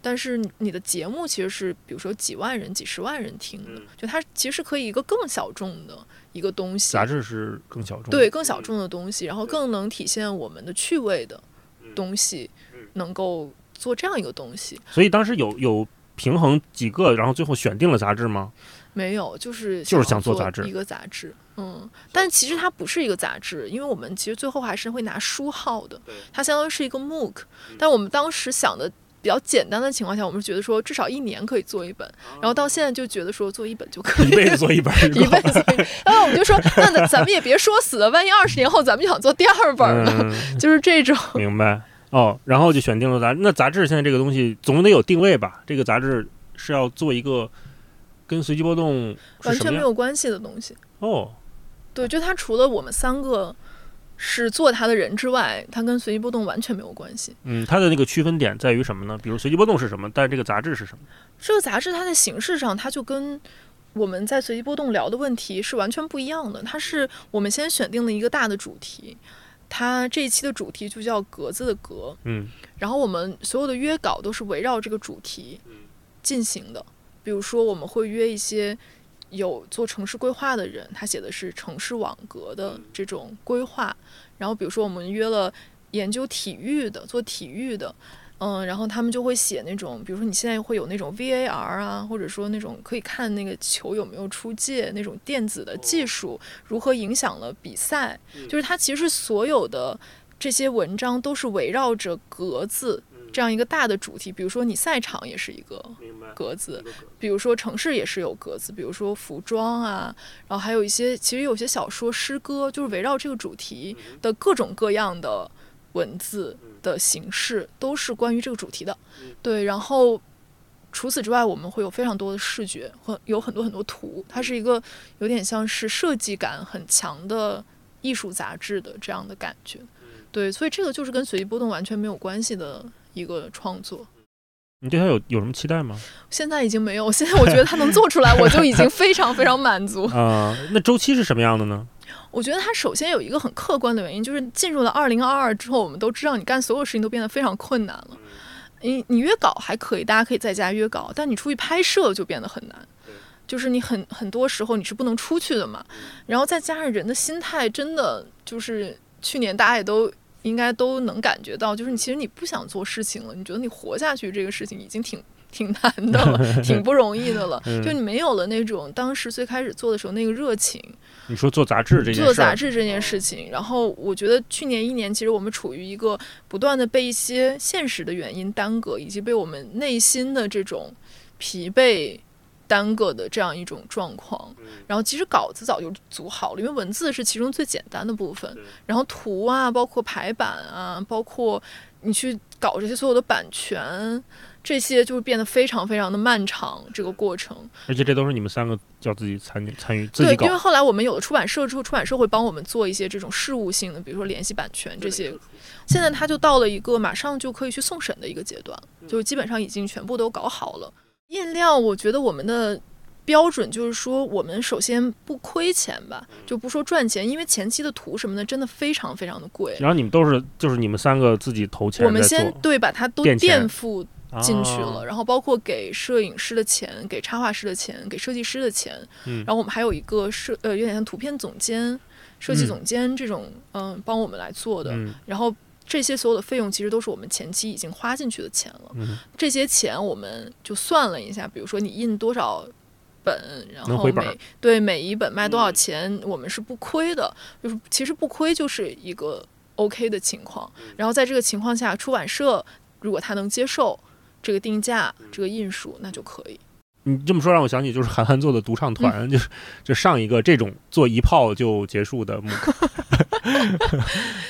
但是你的节目其实是比如说几万人、几十万人听的，就它其实可以一个更小众的一个东西。杂志是更小众，对，更小众的东西，然后更能体现我们的趣味的东西，能够做这样一个东西。所以当时有有平衡几个，然后最后选定了杂志吗？没有，就是就是想做杂志，一个杂志。嗯，但其实它不是一个杂志，因为我们其实最后还是会拿书号的。它相当于是一个 MOOC。但我们当时想的比较简单的情况下，我们觉得说至少一年可以做一本，然后到现在就觉得说做一本就可以。一辈子做一本，一辈子。然后我们就说，那咱们也别说死了，万一二十年后咱们想做第二本呢？就是这种。明白哦，然后就选定了杂。那杂志现在这个东西总得有定位吧？这个杂志是要做一个跟随机波动完全没有关系的东西哦。对，就它除了我们三个是做它的人之外，它跟随机波动完全没有关系。嗯，它的那个区分点在于什么呢？比如随机波动是什么，但是这个杂志是什么？这个杂志它的形式上，它就跟我们在随机波动聊的问题是完全不一样的。它是我们先选定了一个大的主题，它这一期的主题就叫“格子”的“格”。嗯，然后我们所有的约稿都是围绕这个主题进行的。比如说，我们会约一些。有做城市规划的人，他写的是城市网格的这种规划。然后，比如说我们约了研究体育的，做体育的，嗯，然后他们就会写那种，比如说你现在会有那种 VAR 啊，或者说那种可以看那个球有没有出界那种电子的技术如何影响了比赛。就是它其实所有的这些文章都是围绕着格子。这样一个大的主题，比如说你赛场也是一个格子，比如说城市也是有格子，比如说服装啊，然后还有一些其实有些小说、诗歌，就是围绕这个主题的各种各样的文字的形式，都是关于这个主题的。对，然后除此之外，我们会有非常多的视觉和有很多很多图，它是一个有点像是设计感很强的艺术杂志的这样的感觉。对，所以这个就是跟随机波动完全没有关系的。一个创作，你对他有有什么期待吗？现在已经没有，现在我觉得他能做出来，我就已经非常非常满足啊。那周期是什么样的呢？我觉得它首先有一个很客观的原因，就是进入了二零二二之后，我们都知道你干所有事情都变得非常困难了。你你约稿还可以，大家可以在家约稿，但你出去拍摄就变得很难。就是你很很多时候你是不能出去的嘛。然后再加上人的心态，真的就是去年大家也都。应该都能感觉到，就是你其实你不想做事情了，你觉得你活下去这个事情已经挺挺难的了，挺不容易的了。就你没有了那种当时最开始做的时候那个热情。你说做杂志这件事，做杂志这件事情，然后我觉得去年一年其实我们处于一个不断的被一些现实的原因耽搁，以及被我们内心的这种疲惫。单个的这样一种状况，然后其实稿子早就组好了，因为文字是其中最简单的部分，然后图啊，包括排版啊，包括你去搞这些所有的版权，这些就是变得非常非常的漫长，这个过程。而且这都是你们三个要自己参与参与自己对，因为。后来我们有了出版社之后，出版社会帮我们做一些这种事务性的，比如说联系版权这些。现在它就到了一个马上就可以去送审的一个阶段，就是基本上已经全部都搞好了。印量，我觉得我们的标准就是说，我们首先不亏钱吧，就不说赚钱，因为前期的图什么的真的非常非常的贵。然后你们都是就是你们三个自己投钱我们先对把它都垫付进去了，啊。然后包括给摄影师的钱、给插画师的钱、给设计师的钱，嗯。然后我们还有一个设呃有点像图片总监、设计嗯。总监这种嗯、帮我们来做的，嗯。然后这些所有的费用其实都是我们前期已经花进去的钱了，嗯，这些钱我们就算了一下，比如说你印多少。本，然后每对每一本卖多少钱，我们是不亏的，就是其实不亏就是一个 OK 的情况。然后在这个情况下，出版社如果他能接受这个定价、这个印数，那就可以。你这么说让我想起就是韩寒做的独唱团，就是就上一个这种做一炮就结束的。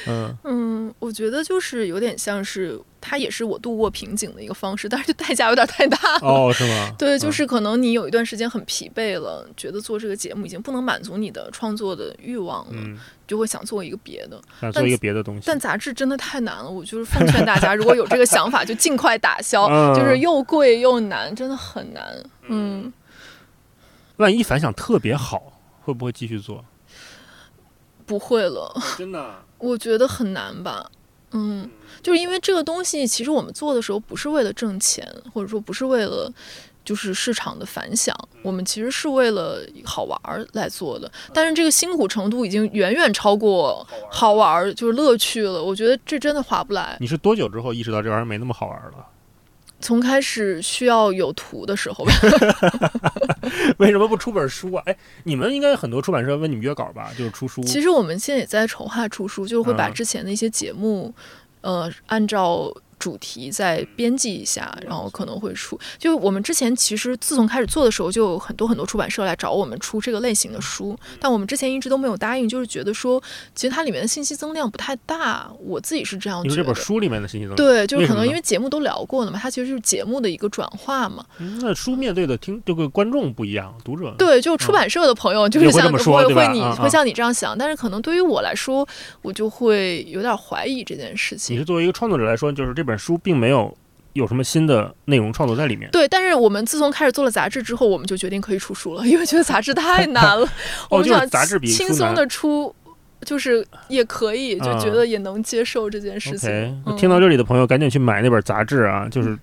嗯，嗯，我觉得就是有点像是，它也是我度过瓶颈的一个方式，但是代价有点太大了。哦，是吗？对，就嗯是可能你有一段时间很疲惫了，觉得做这个节目已经不能满足你的创作的欲望了，嗯，就会想做一个别的。想做一个别的东西。但杂志真的太难了，我就是奉劝大家，如果有这个想法，就尽快打消，嗯就是又贵又难，真的很难。嗯，万一反响特别好，会不会继续做？不会了，真的？我觉得很难吧。嗯，就是因为这个东西，其实我们做的时候不是为了挣钱，或者说不是为了就是市场的反响，我们其实是为了好玩儿来做的。但是这个辛苦程度已经远远超过好玩儿，就是乐趣了。我觉得这真的划不来。你是多久之后意识到这玩意儿没那么好玩了？从开始需要有图的时候吧，为什么不出本书啊？哎，你们应该很多出版社问你们约稿吧？就是出书。其实我们现在也在筹划出书，就是会把嗯之前的一些节目，呃，按照主题再编辑一下，然后可能会出。就我们之前其实自从开始做的时候，就有很多很多出版社来找我们出这个类型的书，但我们之前一直都没有答应，就是觉得说，其实它里面的信息增量不太大，我自己是这样你说觉得。这本书里面的信息增对，就是可能因为节目都聊过了嘛，它其实就是节目的一个转化嘛。嗯那书面对的听这个观众不一样，读者对，就出版社的朋友就是也会会你会像你这样想，但是可能对于我来说，我就会有点怀疑这件事情你。是作为一个创作者来说，就是这本书并没有有什么新的内容创作在里面。对，但是我们自从开始做了杂志之后，我们就决定可以出书了，因为觉得杂志太难了。我哦，就是们想杂志比轻松。的出，就是也可以，就啊觉得也能接受这件事情。听到这里的朋友赶紧去买那本杂志啊，就是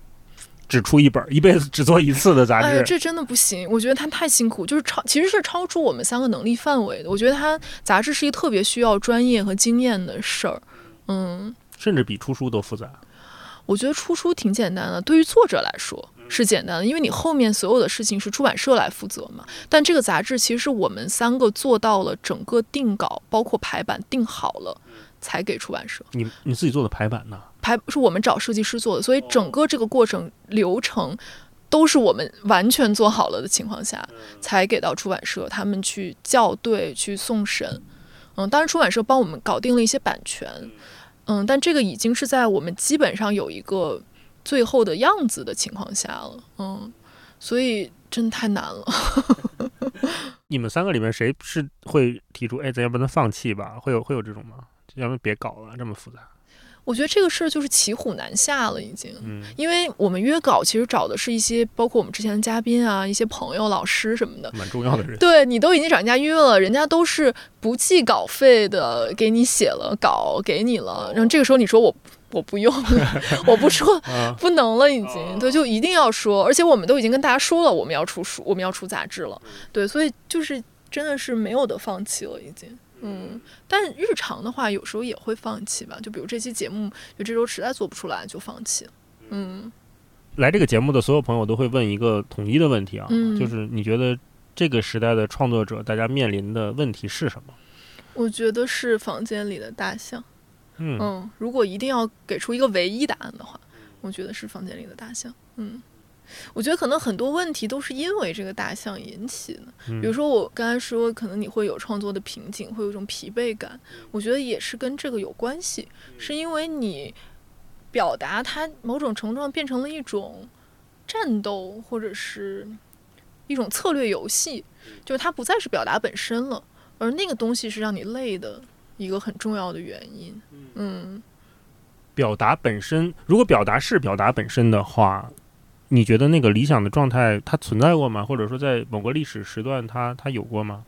只出一本，一辈子只做一次的杂志哎。这真的不行！我觉得它太辛苦，就是超，其实是超出我们三个能力范围的。我觉得它杂志是一个特别需要专业和经验的事儿。嗯，甚至比出书都复杂。我觉得出书挺简单的，对于作者来说是简单的，因为你后面所有的事情是出版社来负责嘛。但这个杂志其实是我们三个做到了整个定稿，包括排版定好了，才给出版社。你你自己做的排版呢？排是我们找设计师做的，所以整个这个过程流程都是我们完全做好了的情况下，才给到出版社，他们去校对、去送审。嗯，当然出版社帮我们搞定了一些版权，嗯，但这个已经是在我们基本上有一个最后的样子的情况下了，嗯，所以真的太难了。你们三个里面谁是会提出，哎，咱要不能放弃吧？会有会有这种吗？要不别搞了，这么复杂。我觉得这个事儿就是骑虎难下了，已经。嗯因为我们约稿其实找的是一些包括我们之前的嘉宾啊、一些朋友、老师什么的，蛮重要的人。对你都已经找人家约了，人家都是不计稿费的，给你写了稿给你了，然后这个时候你说我我不用，我不说 啊，不能了，已经对，就一定要说，而且我们都已经跟大家说了，我们要出书，我们要出杂志了，对，所以就是真的是没有的放弃了，已经。嗯，但日常的话，有时候也会放弃吧。就比如这期节目，就这周实在做不出来，就放弃了。嗯，来这个节目的所有朋友都会问一个统一的问题啊，嗯就是你觉得这个时代的创作者大家面临的问题是什么？我觉得是房间里的大象。嗯嗯，如果一定要给出一个唯一答案的话，我觉得是房间里的大象。嗯，我觉得可能很多问题都是因为这个大象引起的。嗯比如说我刚才说，可能你会有创作的瓶颈，会有一种疲惫感，我觉得也是跟这个有关系，是因为你表达它某种程度上变成了一种战斗，或者是一种策略游戏，就是它不再是表达本身了，而那个东西是让你累的一个很重要的原因。嗯，表达本身，如果表达是表达本身的话，你觉得那个理想的状态它存在过吗？或者说在某个历史时段它它有过吗？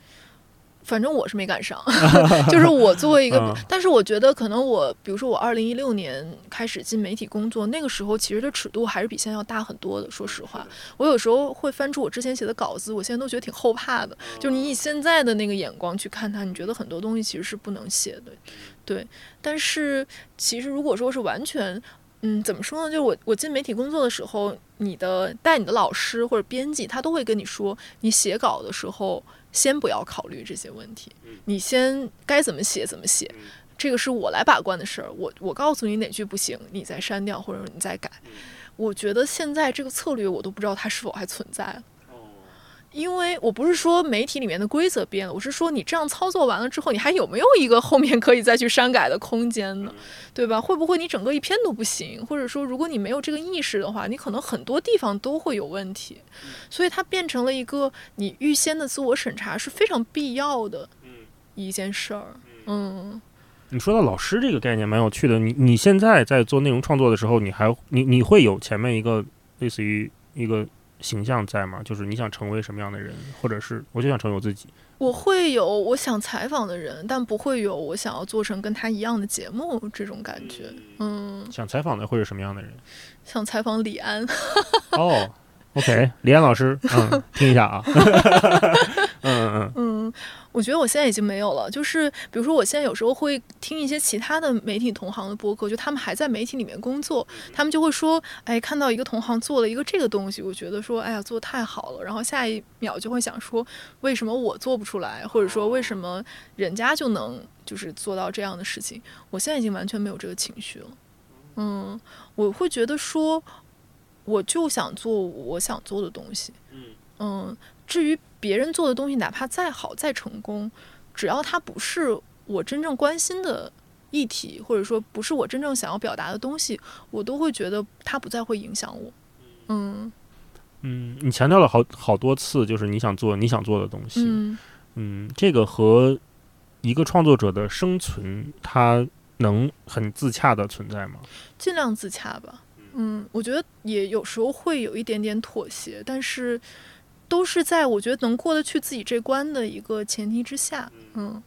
反正我是没赶上，就是我作为一个，嗯但是我觉得可能我，比如说我二零一六年开始进媒体工作，那个时候其实的尺度还是比现在要大很多的。说实话，我有时候会翻出我之前写的稿子，我现在都觉得挺后怕的。就是你以现在的那个眼光去看它，你觉得很多东西其实是不能写的，对。但是其实如果说是完全，嗯，怎么说呢？就是我我进媒体工作的时候，你的带你的老师或者编辑，他都会跟你说，你写稿的时候。先不要考虑这些问题，你先该怎么写怎么写，这个是我来把关的事儿。我我告诉你哪句不行，你再删掉或者你再改。我觉得现在这个策略我都不知道它是否还存在了。因为我不是说媒体里面的规则变了，我是说你这样操作完了之后，你还有没有一个后面可以再去删改的空间呢？对吧？会不会你整个一篇都不行？或者说，如果你没有这个意识的话，你可能很多地方都会有问题。所以它变成了一个你预先的自我审查是非常必要的一件事儿。嗯，你说到老师这个概念蛮有趣的。你你现在在做内容创作的时候，你还你你会有前面一个类似于一个。形象在吗？就是你想成为什么样的人，或者是我就想成为我自己。我会有我想采访的人，但不会有我想要做成跟他一样的节目这种感觉。嗯，想采访的会是什么样的人？想采访李安。哦，OK，李安老师，嗯，听一下啊。嗯嗯嗯，我觉得我现在已经没有了。就是比如说，我现在有时候会听一些其他的媒体同行的播客，就他们还在媒体里面工作，他们就会说，哎，看到一个同行做了一个这个东西，我觉得说，哎呀，做太好了。然后下一秒就会想说，为什么我做不出来，或者说为什么人家就能就是做到这样的事情？我现在已经完全没有这个情绪了。嗯，我会觉得说，我就想做我想做的东西。嗯，至于别人做的东西，哪怕再好再成功，只要它不是我真正关心的议题，或者说不是我真正想要表达的东西，我都会觉得它不再会影响我。嗯嗯，你强调了好好多次，就是你想做你想做的东西。嗯嗯，这个和一个创作者的生存，它能很自洽的存在吗？尽量自洽吧。嗯，我觉得也有时候会有一点点妥协，但是。都是在我觉得能过得去自己这关的一个前提之下，嗯，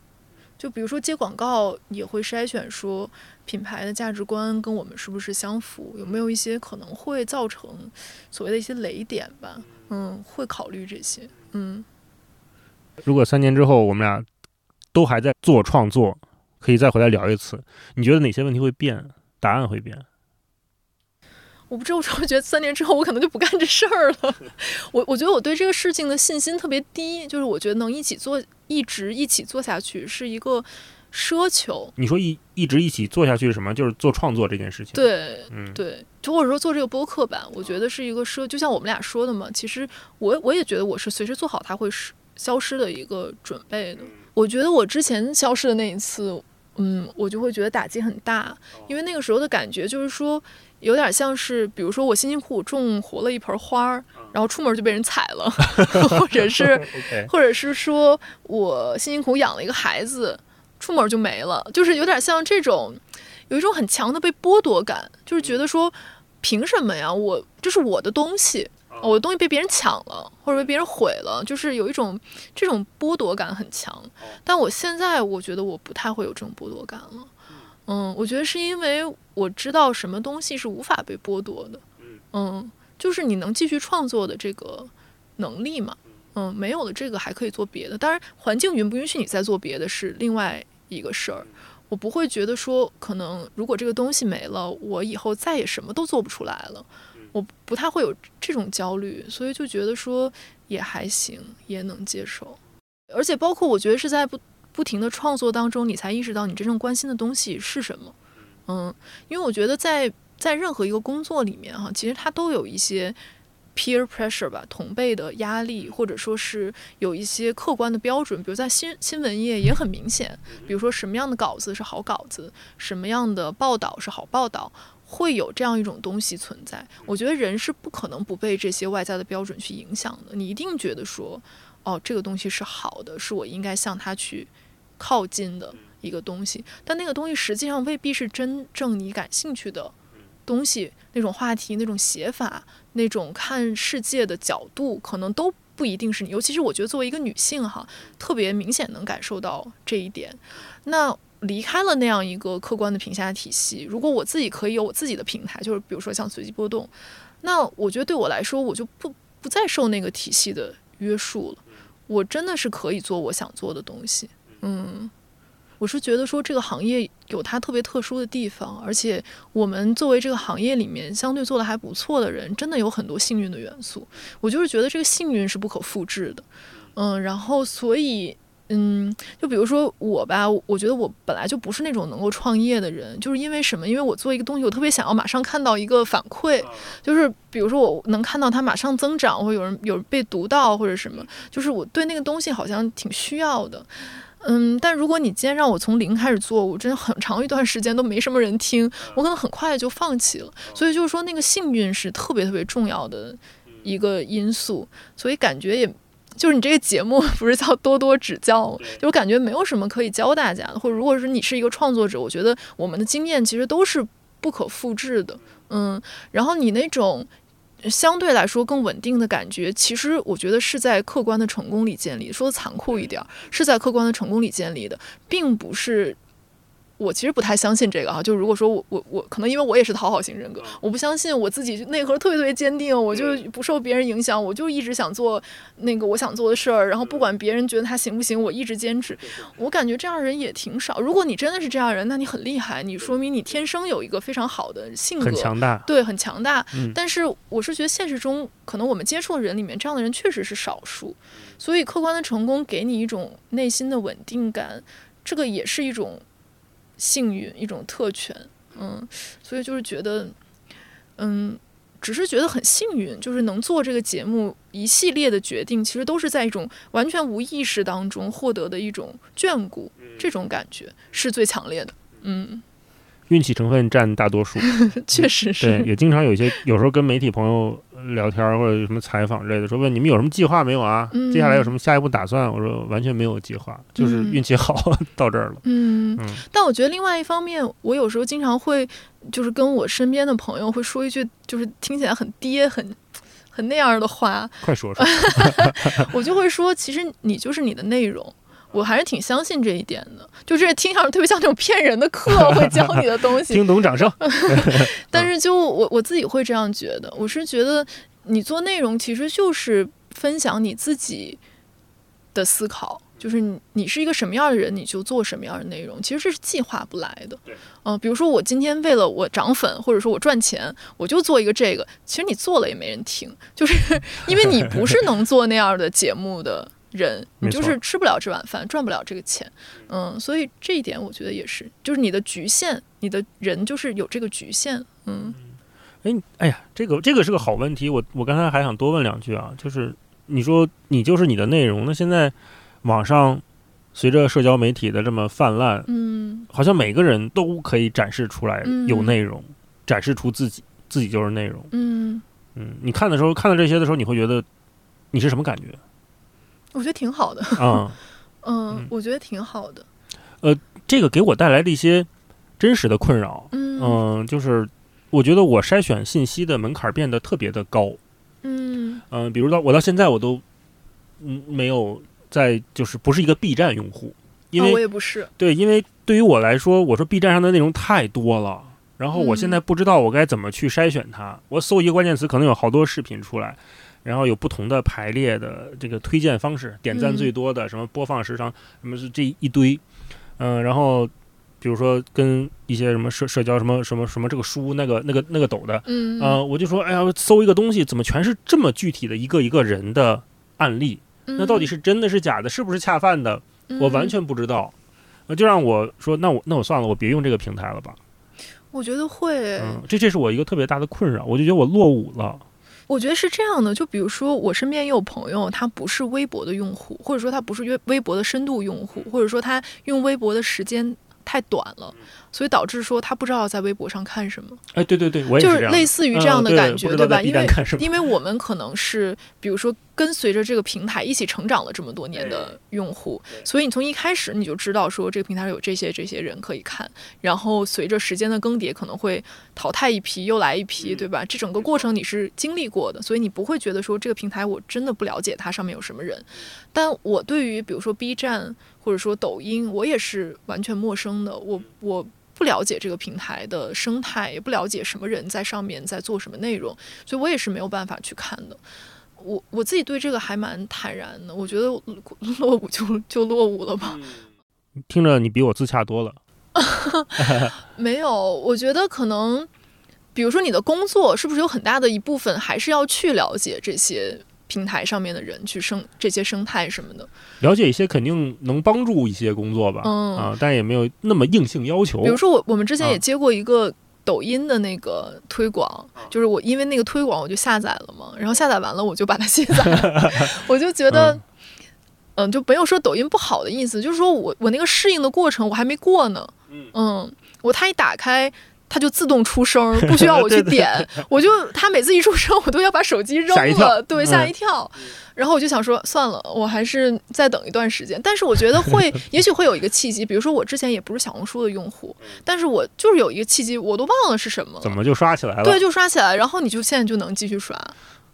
就比如说接广告也会筛选说品牌的价值观跟我们是不是相符，有没有一些可能会造成所谓的一些雷点吧，嗯，会考虑这些，嗯。如果三年之后我们俩都还在做创作，可以再回来聊一次，你觉得哪些问题会变？答案会变？我不知道，我会觉得三年之后我可能就不干这事儿了。我我觉得我对这个事情的信心特别低，就是我觉得能一起做，一直一起做下去是一个奢求。你说一一直一起做下去是什么？就是做创作这件事情。对，嗯，对，就或者说做这个播客吧，我觉得是一个奢，就像我们俩说的嘛。其实我我也觉得我是随时做好它会失消失的一个准备的。我觉得我之前消失的那一次，嗯，我就会觉得打击很大，因为那个时候的感觉就是说。有点像是，比如说我辛辛苦苦种活了一盆花儿，然后出门就被人踩了，或者是，或者是说我辛辛苦养了一个孩子，出门就没了，就是有点像这种，有一种很强的被剥夺感，就是觉得说，凭什么呀？我这是我的东西，我的东西被别人抢了，或者被别人毁了，就是有一种这种剥夺感很强。但我现在我觉得我不太会有这种剥夺感了。嗯，我觉得是因为我知道什么东西是无法被剥夺的，嗯，就是你能继续创作的这个能力嘛，嗯，没有了这个还可以做别的，当然环境允不允许你再做别的是另外一个事儿，我不会觉得说可能如果这个东西没了，我以后再也什么都做不出来了，我不太会有这种焦虑，所以就觉得说也还行，也能接受，而且包括我觉得是在不。不停的创作当中，你才意识到你真正关心的东西是什么。嗯，因为我觉得在在任何一个工作里面哈，其实它都有一些 peer pressure 吧，同辈的压力，或者说是有一些客观的标准。比如在新新闻业也很明显，比如说什么样的稿子是好稿子，什么样的报道是好报道，会有这样一种东西存在。我觉得人是不可能不被这些外在的标准去影响的。你一定觉得说，哦，这个东西是好的，是我应该向他去靠近的一个东西。但那个东西实际上未必是真正你感兴趣的东西，那种话题、那种写法、那种看世界的角度，可能都不一定是你。尤其是我觉得作为一个女性哈，特别明显能感受到这一点。那离开了那样一个客观的评价体系，如果我自己可以有我自己的平台，就是比如说像随机波动，那我觉得对我来说，我就不不再受那个体系的约束了。我真的是可以做我想做的东西。嗯，我是觉得说这个行业有它特别特殊的地方，而且我们作为这个行业里面相对做的还不错的人，真的有很多幸运的元素。我就是觉得这个幸运是不可复制的。嗯，然后所以。嗯，就比如说我吧，我觉得我本来就不是那种能够创业的人，就是因为什么？因为我做一个东西，我特别想要马上看到一个反馈，就是比如说我能看到它马上增长，或有人有人被读到或者什么，就是我对那个东西好像挺需要的。嗯，但如果你今天让我从零开始做，我真的很长一段时间都没什么人听，我可能很快就放弃了。所以就是说，那个幸运是特别特别重要的一个因素，所以感觉也。就是你这个节目 不是叫多多指教，就我感觉没有什么可以教大家的，或者如果是你是一个创作者，我觉得我们的经验其实都是不可复制的，嗯，然后你那种相对来说更稳定的感觉，其实我觉得是在客观的成功里建立，说的残酷一点，是在客观的成功里建立的，并不是。我其实不太相信这个哈，就如果说我我我可能因为我也是讨好型人格，我不相信我自己内核特别特别坚定，我就不受别人影响，我就一直想做那个我想做的事儿，然后不管别人觉得他行不行，我一直坚持。我感觉这样人也挺少。如果你真的是这样人，那你很厉害，你说明你天生有一个非常好的性格，很强大，对，很强大。但是我是觉得现实中可能我们接触的人里面，这样的人确实是少数。所以客观的成功给你一种内心的稳定感，这个也是一种。幸运一种特权，嗯，所以就是觉得，嗯，只是觉得很幸运，就是能做这个节目一系列的决定，其实都是在一种完全无意识当中获得的一种眷顾，这种感觉是最强烈的，嗯。运气成分占大多数，确实是。对，也经常有些，有时候跟媒体朋友聊天或者什么采访之类的，说问你们有什么计划没有啊？接下来有什么下一步打算？我说完全没有计划，就是运气好 到这儿了。嗯，但我觉得另外一方面，我有时候经常会就是跟我身边的朋友会说一句，就是听起来很爹、很很那样的话。快说说。我就会说，其实你就是你的内容。我还是挺相信这一点的，就是听上去特别像那种骗人的课 会教你的东西。听懂掌声。但是就我我自己会这样觉得，我是觉得你做内容其实就是分享你自己的思考，就是你你是一个什么样的人，你就做什么样的内容。其实这是计划不来的。嗯，比如说我今天为了我涨粉，或者说我赚钱，我就做一个这个，其实你做了也没人听，就是因为你不是能做那样的节目的。人，你就是吃不了这碗饭，赚不了这个钱，嗯，所以这一点我觉得也是，就是你的局限，你的人就是有这个局限，嗯，哎，哎呀，这个这个是个好问题，我我刚才还想多问两句啊，就是你说你就是你的内容，那现在网上随着社交媒体的这么泛滥，嗯，好像每个人都可以展示出来有内容，展示出自己，自己就是内容，嗯。嗯，你看的时候看到这些的时候，你会觉得你是什么感觉？我觉得挺好的，嗯嗯，我觉得挺好的。呃，这个给我带来的一些真实的困扰，嗯，就是我觉得我筛选信息的门槛变得特别的高，嗯。嗯，比如到我到现在我都嗯没有在就是不是一个 B 站用户，因为我也不是，对，因为对于我来说，我说 B 站上的内容太多了，然后我现在不知道我该怎么去筛选它，我搜一个关键词，可能有好多视频出来。然后有不同的排列的这个推荐方式，点赞最多的什么播放时长，什么是这一堆，嗯，然后比如说跟一些什么社社交什么什么什么这个书那个那个那个抖的，嗯，我就说哎呀，搜一个东西怎么全是这么具体的一个一个人的案例？那到底是真的是假的？是不是恰饭的？我完全不知道。那就让我说，那我那我算了，我别用这个平台了吧？我觉得会，嗯，这这是我一个特别大的困扰，我就觉得我落伍了。我觉得是这样的，就比如说我身边也有朋友，他不是微博的用户，或者说他不是微微博的深度用户，或者说他用微博的时间太短了，所以导致说他不知道在微博上看什么。哎，对对对，我也就是类似于这样的嗯感觉，不知道在吧？因为因为我们可能是比如说跟随着这个平台一起成长了这么多年的用户，所以你从一开始你就知道说这个平台有这些这些人可以看，然后随着时间的更迭，可能会淘汰一批又来一嗯批，对吧？这整个过程你是经历过的，所以你不会觉得说这个平台我真的不了解它上面有什么人。但我对于比如说 B 站或者说抖音，我也是完全陌生的，我我。不了解这个平台的生态，也不了解什么人在上面在做什么内容，所以我也是没有办法去看的。我我自己对这个还蛮坦然的，我觉得 落伍就就落伍了吧。听着你比我自洽多了。没有，我觉得可能，比如说你的工作是不是有很大的一部分还是要去了解这些平台上面的人，去生这些生态什么的。了解一些肯定能帮助一些工作吧，嗯啊，但也没有那么硬性要求。比如说我我们之前啊也接过一个抖音的那个推广，就是我因为那个推广我就下载了嘛，然后下载完了我就把它卸载了，我就觉得。嗯嗯，就没有说抖音不好的意思，就是说我我那个适应的过程我还没过呢。嗯，我它一打开，它就自动出声，不需要我去对对点，我就它每次一出声，我都要把手机扔了，对，吓嗯一跳。然后我就想说，算了，我还是再等一段时间。但是我觉得会，也许会有一个契机，比如说我之前也不是小红书的用户，但是我就是有一个契机，我都忘了是什么。怎么就刷起来了？对，就刷起来，然后你就现在就能继续刷。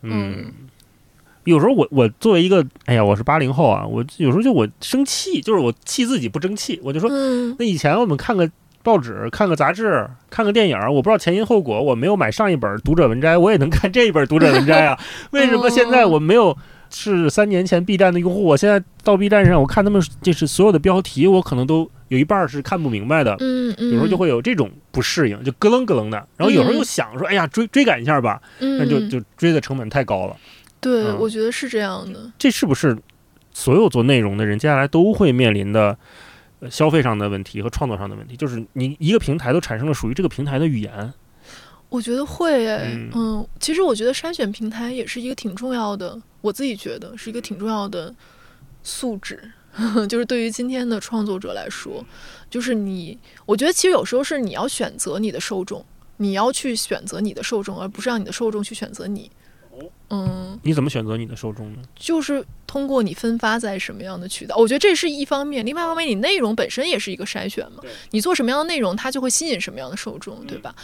嗯，有时候我我作为一个，哎呀，我是八零后啊，我有时候就我生气，就是我气自己不争气，我就说，嗯那以前我们看个报纸、看个杂志、看个电影，我不知道前因后果，我没有买上一本《读者文摘》，我也能看这一本《读者文摘》啊。为什么现在我没有是三年前 B 站的用户，我现在到 B 站上，我看他们就是所有的标题，我可能都有一半是看不明白的。嗯嗯，有时候就会有这种不适应，就咯楞咯楞的。然后有时候又嗯想说，哎呀，追追赶一下吧，嗯，那就就追的成本太高了。对，嗯我觉得是这样的。这是不是所有做内容的人接下来都会面临的呃消费上的问题和创作上的问题？就是你一个平台都产生了属于这个平台的语言，我觉得会，嗯嗯其实我觉得筛选平台也是一个挺重要的，我自己觉得是一个挺重要的素质，就是对于今天的创作者来说，就是你，我觉得其实有时候是你要选择你的受众，你要去选择你的受众，而不是让你的受众去选择你。嗯，你怎么选择你的受众呢？就是通过你分发在什么样的渠道，我觉得这是一方面。另外一方面，你内容本身也是一个筛选嘛，你做什么样的内容，它就会吸引什么样的受众，对吧？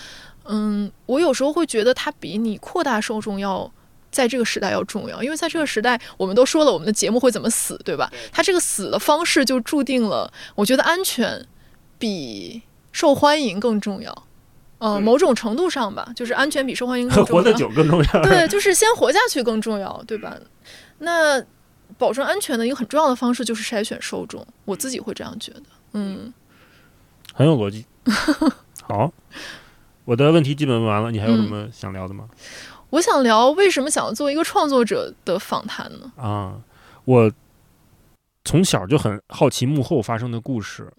嗯，我有时候会觉得它比你扩大受众要。在这个时代要重要，因为在这个时代，我们都说了我们的节目会怎么死，对吧？它这个死的方式就注定了，我觉得安全比受欢迎更重要。呃，某种程度上吧，就是安全比受欢迎更 重要。活得久更重要。对，就是先活下去更重要，对吧？那保证安全的一个很重要的方式就是筛选受众，我自己会这样觉得。嗯，很有逻辑。好，我的问题基本问完了，你还有什么想聊的吗？我想聊为什么想要做一个创作者的访谈呢？啊，我从小就很好奇幕后发生的故事。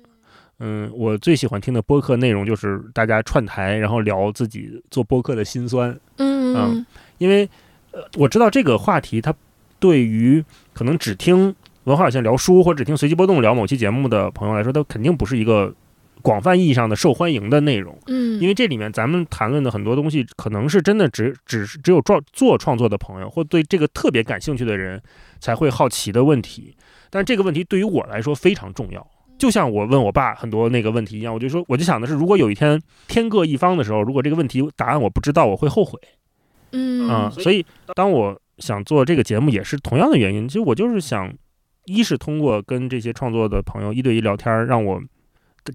嗯，我最喜欢听的播客内容就是大家串台，然后聊自己做播客的辛酸。嗯因为呃，我知道这个话题，它对于可能只听文化有限聊书或者只听随机波动聊某期节目的朋友来说，它肯定不是一个广泛意义上的受欢迎的内容。嗯，因为这里面咱们谈论的很多东西，可能是真的只只是只有做做创作的朋友，或对这个特别感兴趣的人才会好奇的问题。但是这个问题对于我来说非常重要，就像我问我爸很多那个问题一样，我就说，我就想的是，如果有一天天各一方的时候，如果这个问题答案我不知道，我会后悔嗯啊、所以当我想做这个节目，也是同样的原因。其实我就是想，一是通过跟这些创作的朋友一对一聊天，让我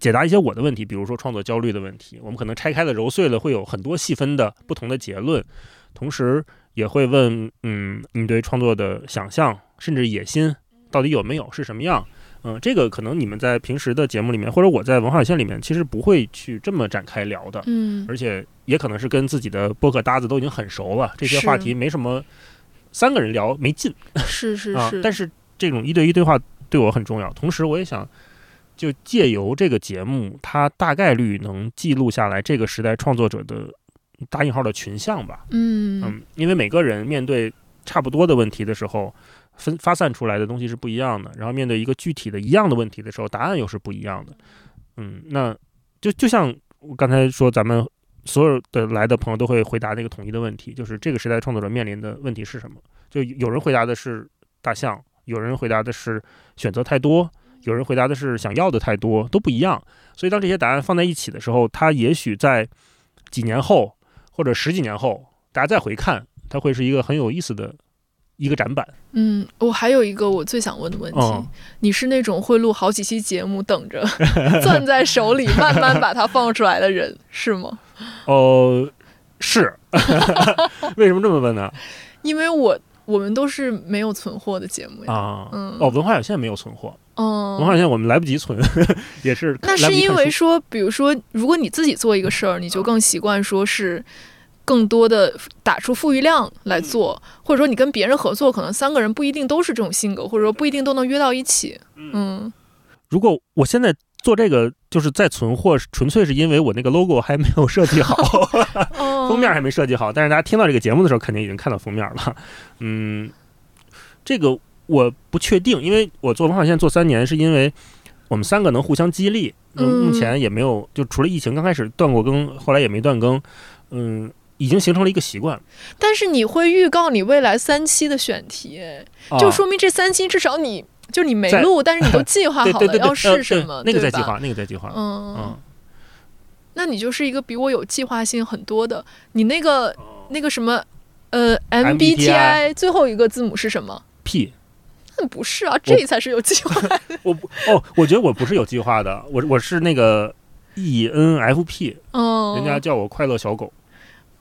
解答一些我的问题，比如说创作焦虑的问题，我们可能拆开了揉碎了，会有很多细分的不同的结论。同时也会问，嗯，你对创作的想象甚至野心到底有没有，是什么样？嗯，这个可能你们在平时的节目里面，或者我在文化有限里面，其实不会去这么展开聊的。嗯而且也可能是跟自己的播客搭子都已经很熟了，这些话题没什么三个人聊没劲是是 啊。是，但是这种一对一对话对我很重要，同时我也想就借由这个节目，它大概率能记录下来这个时代创作者的打引号的群像吧。嗯嗯，因为每个人面对差不多的问题的时候，分发散出来的东西是不一样的，然后面对一个具体的一样的问题的时候，答案又是不一样的。嗯，那就就像我刚才说，咱们所有的来的朋友都会回答那个统一的问题，就是这个时代创作者面临的问题是什么？就有人回答的是大象，有人回答的是选择太多，有人回答的是想要的太多，都不一样。所以当这些答案放在一起的时候，它也许在几年后或者十几年后，大家再回看，它会是一个很有意思的一个展板。嗯，我还有一个我最想问的问题，嗯你是那种会录好几期节目等着 攥在手里慢慢把它放出来的人是吗？哦，是，为什么这么问呢？因为我我们都是没有存货的节目呀。啊，嗯哦，文化有限没有存货，哦文化嗯，有限我们来不及存，也是那是因为说，比如说，如果你自己做一个事儿，你就更习惯说是更多的打出富裕量来做，或者说你跟别人合作，可能三个人不一定都是这种性格，或者说不一定都能约到一起。嗯如果我现在做这个，就是在存货，纯粹是因为我那个 logo 还没有设计好，哦 封面还没设计好。但是大家听到这个节目的时候，肯定已经看到封面了。嗯，这个我不确定，因为我做文化线做三年，是因为我们三个能互相激励。嗯目前也没有，就除了疫情刚开始断过更，后来也没断更。嗯，已经形成了一个习惯。但是你会预告你未来三期的选题，就说明这三期至少你就你没录，但是你都计划好了 要是什么，那个在计划，那个在计划。嗯嗯，那你就是一个比我有计划性很多的。你那个那个什么，呃 MBTI 最后一个字母是什么？P，那不是啊，这才是有计划。我不哦，我觉得我不是有计划的，我我是那个 E N F P，嗯，人家叫我快乐小狗。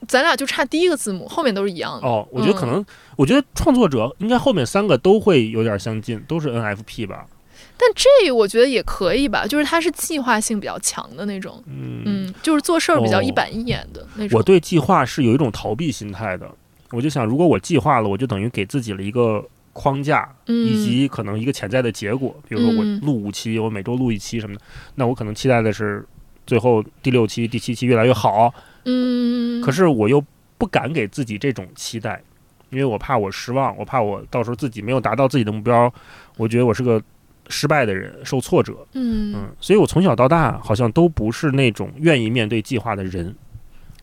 咱俩就差第一个字母，后面都是一样的。哦，我觉得可能，我觉得创作者应该后面三个都会有点相近，都是 N F P 吧。但这我觉得也可以吧，就是它是计划性比较强的那种，嗯，嗯，就是做事儿比较哦一板一眼的那种。我对计划是有一种逃避心态的，我就想，如果我计划了，我就等于给自己了一个框架，嗯以及可能一个潜在的结果。比如说我嗯录五期，我每周录一期什么的，那我可能期待的是最后第六期、第七期越来越好。嗯，可是我又不敢给自己这种期待，因为我怕我失望，我怕我到时候自己没有达到自己的目标，我觉得我是个失败的人，受挫折。嗯，嗯，所以我从小到大好像都不是那种愿意面对计划的人。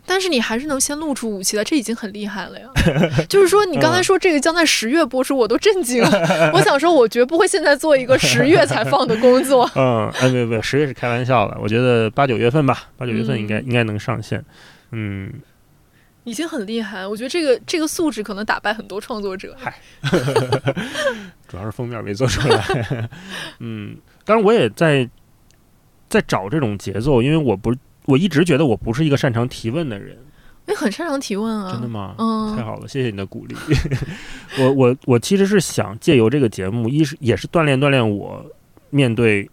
但是你还是能先露出武器的，这已经很厉害了呀。就是说，你刚才说这个将在十月播出，我都震惊了。我想说，我绝不会现在做一个十月才放的工作。嗯，哎，没有没有，十月是开玩笑的，我觉得八九月份吧，八九月份应该、嗯应该能上线。嗯，已经很厉害，我觉得这个这个素质可能打败很多创作者。嗨 主要是封面没做出来。嗯，当然我也在在找这种节奏，因为我不我一直觉得我不是一个擅长提问的人。你很擅长提问啊，真的吗？嗯太好了，谢谢你的鼓励。我我我其实是想借由这个节目，一是也是锻炼锻炼我面对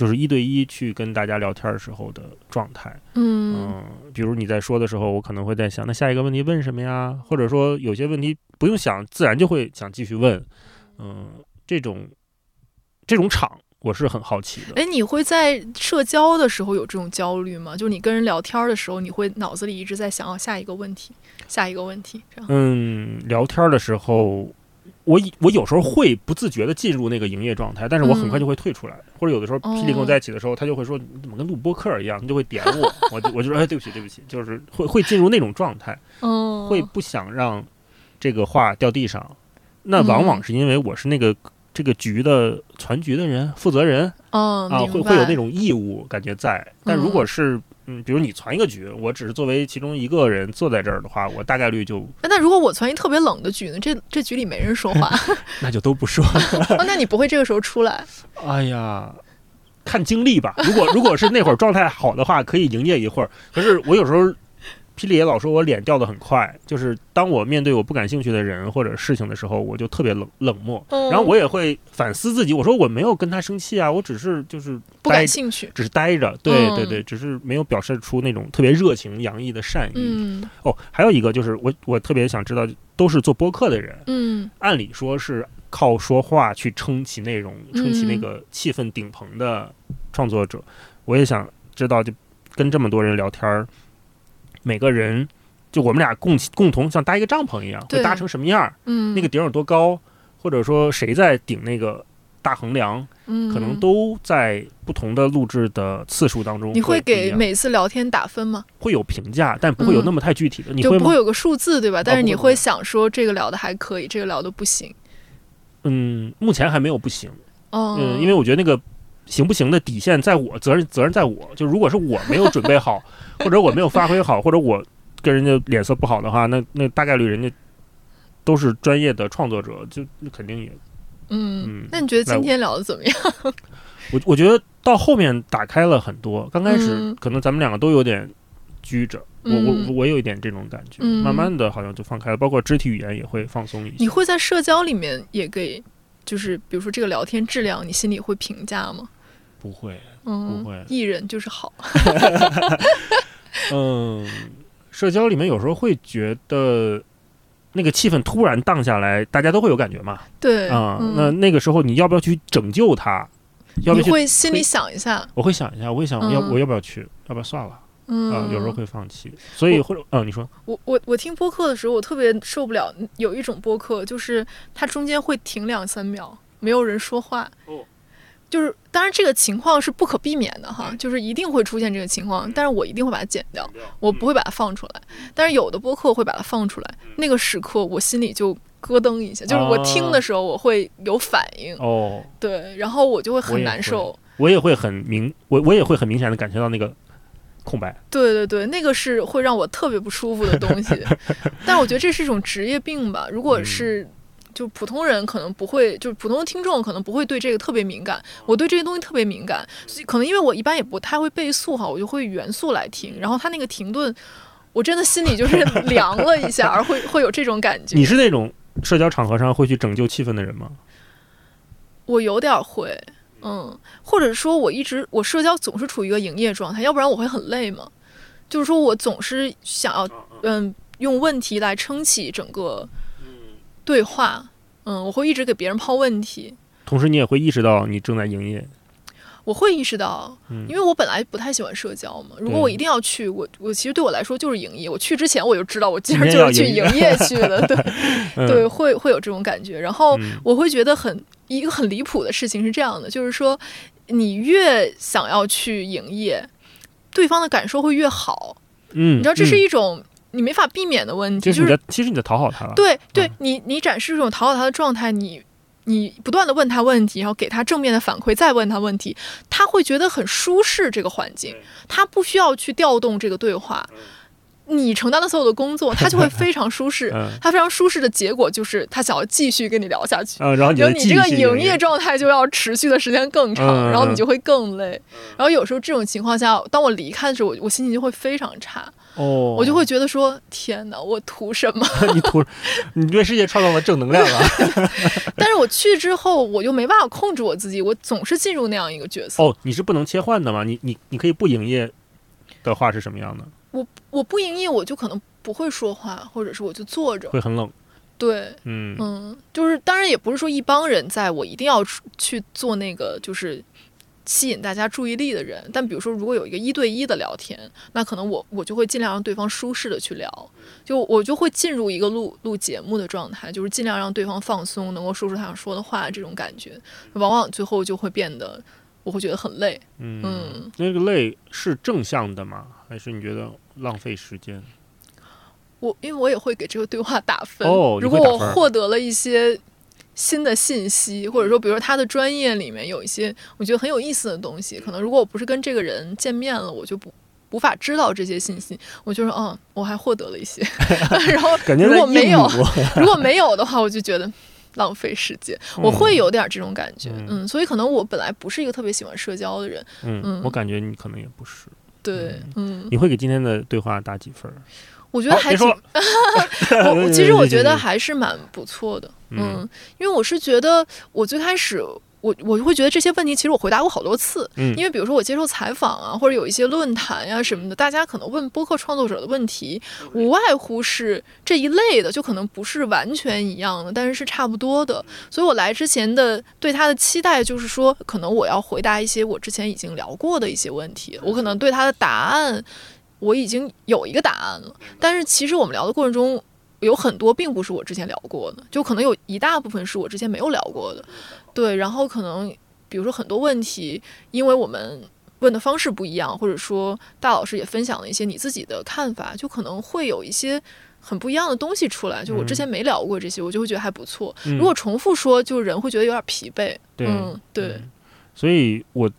就是一对一去跟大家聊天的时候的状态。嗯嗯，比如你在说的时候，我可能会在想，那下一个问题问什么呀？或者说有些问题不用想，自然就会想继续问。嗯，这种这种场我是很好奇的。哎，你会在社交的时候有这种焦虑吗？就是你跟人聊天的时候，你会脑子里一直在想，要，下一个问题，下一个问题，这样。嗯，聊天的时候，我我有时候会不自觉的进入那个营业状态，但是我很快就会退出来。或者有的时候，霹雳跟我在一起的时候，他就会说：“你怎么跟录播客一样？”你就会点我，我就我就说：“哎，对不起，对不起。”就是会会进入那种状态，嗯，会不想让这个话掉地上。那往往是因为我是那个这个局的全局的人、负责人嗯，啊，会会有那种义务感觉在。但如果是嗯，比如你传一个局，我只是作为其中一个人坐在这儿的话，我大概率就哎那如果我传一特别冷的局呢？这这局里没人说话，那就都不说。哦，那你不会这个时候出来？哎呀，看经历吧。如果如果是那会儿状态好的话，可以营业一会儿。可是我有时候，霹雳也老说我脸掉的很快，就是当我面对我不感兴趣的人或者事情的时候，我就特别冷冷漠。嗯然后我也会反思自己，我说我没有跟他生气啊，我只是就是不感兴趣。只是待着，对嗯对对，只是没有表示出那种特别热情洋溢的善意。嗯哦，还有一个就是我我特别想知道，都是做播客的人，嗯按理说是靠说话去撑起内容、撑起那嗯个气氛顶棚的创作者，我也想知道，就跟这么多人聊天儿，每个人就我们俩共共同像搭一个帐篷一样，会搭成什么样儿？嗯，那个顶有多高，或者说谁在顶那个大横梁，嗯，可能都在不同的录制的次数当中。你会给每次聊天打分吗？会有评价，但不会有那么太具体的。你会不会有个数字对吧？但是你会想说这个聊的还可以，这个聊的不行。嗯，目前还没有不行。嗯，因为我觉得那个行不行的底线在我，责任责任在我。就如果是我没有准备好，或者我没有发挥好，或者我跟人家脸色不好的话，那那大概率人家都是专业的创作者，就那肯定也。嗯，那你觉得今天聊的怎么样？我 我觉得到后面打开了很多，刚开始可能咱们两个都有点拘着，我我我有一点这种感觉，慢慢的好像就放开了，包括肢体语言也会放松一些。你会在社交里面也给，就是比如说这个聊天质量，你心里会评价吗？不会，不会，艺人就是好。嗯，社交里面有时候会觉得。那个气氛突然荡下来，大家都会有感觉嘛？对啊，那那个时候你要不要去拯救他？要你会心里想一下？我会想一下，我会想要我要不要去？要不要算了？嗯，有时候会放弃。所以或者嗯，你说我我我听播客的时候，我特别受不了有一种播客，就是它中间会停两三秒，没有人说话。哦。就是，当然这个情况是不可避免的哈，就是一定会出现这个情况，但是我一定会把它剪掉，我不会把它放出来。但是有的播客会把它放出来，那个时刻我心里就咯噔一下，就是我听的时候我会有反应。哦，对，然后我就会很难受，我也会很明，我我也会很明显的感觉到那个空白，对对对，那个是会让我特别不舒服的东西，但我觉得这是一种职业病吧，如果是。就普通人可能不会，就是普通的听众可能不会对这个特别敏感。我对这些东西特别敏感，所以可能因为我一般也不太会倍速哈，我就会原速来听。然后他那个停顿，我真的心里就是凉了一下，而会会有这种感觉。你是那种社交场合上会去拯救气氛的人吗？我有点会，嗯，或者说我一直我社交总是处于一个营业状态，要不然我会很累嘛。就是说我总是想要嗯用问题来撑起整个。对话，嗯，我会一直给别人抛问题，同时你也会意识到你正在营业。我会意识到，因为我本来不太喜欢社交嘛。如果我一定要去，我我其实对我来说就是营业。我去之前我就知道，我今儿就是去营业去的，对对，会会有这种感觉。然后我会觉得很一个很离谱的事情是这样的，就是说你越想要去营业，对方的感受会越好。嗯，你知道这是一种。你没法避免的问题，就是其实你在讨好他了。对，对你，你展示这种讨好他的状态，你你不断的问他问题，然后给他正面的反馈，再问他问题，他会觉得很舒适。这个环境，他不需要去调动这个对话。你承担的所有的工作，他就会非常舒适。他非常舒适的结果就是他想要继续跟你聊下去。然后你这个营业状态就要持续的时间更长，然后你就会更累。然后有时候这种情况下，当我离开的时候，我我心情就会非常差。哦，我就会觉得说，天哪，我图什么？你图，你对世界创造了正能量啊！但是我去之后，我就没办法控制我自己，我总是进入那样一个角色。哦，你是不能切换的吗？你你你可以不营业的话是什么样的？我我不营业，我就可能不会说话，或者是我就坐着，会很冷。对，嗯嗯，就是当然也不是说一帮人在我一定要去做那个，就是吸引大家注意力的人。但比如说，如果有一个一对一的聊天，那可能我我就会尽量让对方舒适的去聊，就我就会进入一个录录节目的状态，就是尽量让对方放松，能够说出他想说的话，这种感觉，往往最后就会变得我会觉得很累。嗯，那个累是正向的吗？还是你觉得浪费时间？我因为我也会给这个对话打分。哦，如果我获得了一些新的信息，或者说，比如说他的专业里面有一些我觉得很有意思的东西，可能如果我不是跟这个人见面了，我就不无法知道这些信息。我就说，嗯，我还获得了一些。然后如果没有，如果没有的话，我就觉得浪费时间。我会有点这种感觉，嗯，所以可能我本来不是一个特别喜欢社交的人。嗯，我感觉你可能也不是。对，嗯，你会给今天的对话打几分？我觉得还挺，我其实我觉得 还是蛮不错的，嗯，因为我是觉得我最开始。我我就会觉得这些问题其实我回答过好多次，嗯，因为比如说我接受采访啊，或者有一些论坛呀什么的，大家可能问播客创作者的问题，无外乎是这一类的，就可能不是完全一样的，但是是差不多的。所以我来之前的对他的期待就是说，可能我要回答一些我之前已经聊过的一些问题，我可能对他的答案我已经有一个答案了。但是其实我们聊的过程中。有很多并不是我之前聊过的，就可能有一大部分是我之前没有聊过的，对，然后可能比如说很多问题，因为我们问的方式不一样，或者说大老师也分享了一些你自己的看法，就可能会有一些很不一样的东西出来，就我之前没聊过这些，我就会觉得还不错。嗯如果重复说，就人会觉得有点疲惫。对嗯，对，嗯所以我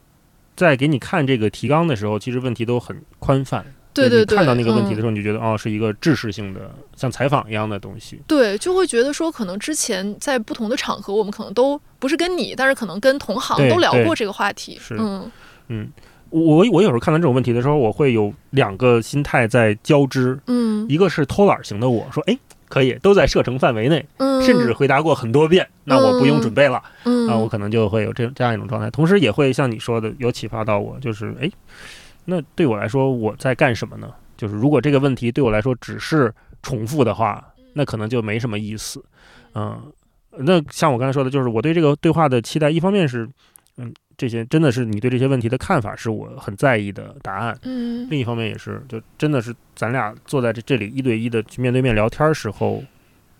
在给你看这个提纲的时候，其实问题都很宽泛。对对对，看到那个问题的嗯时候，你就觉得哦，是一个知识性的，像采访一样的东西。对，就会觉得说，可能之前在不同的场合，我们可能都不是跟你，但是可能跟同行都聊过这个话题。是嗯嗯，我我有时候看到这种问题的时候，我会有两个心态在交织，嗯一个是偷懒型的我说，哎，可以，都在射程范围内，嗯，甚至回答过很多遍，那我不用准备了。嗯那，我可能就会有这这样一种状态，同时也会像你说的，有启发到我，就是哎，那对我来说我在干什么呢？就是如果这个问题对我来说只是重复的话，那可能就没什么意思。嗯，那像我刚才说的，就是我对这个对话的期待，一方面是，嗯，这些真的是你对这些问题的看法是我很在意的答案，嗯另一方面也是，就真的是咱俩坐在这这里一对一的去面对面聊天时候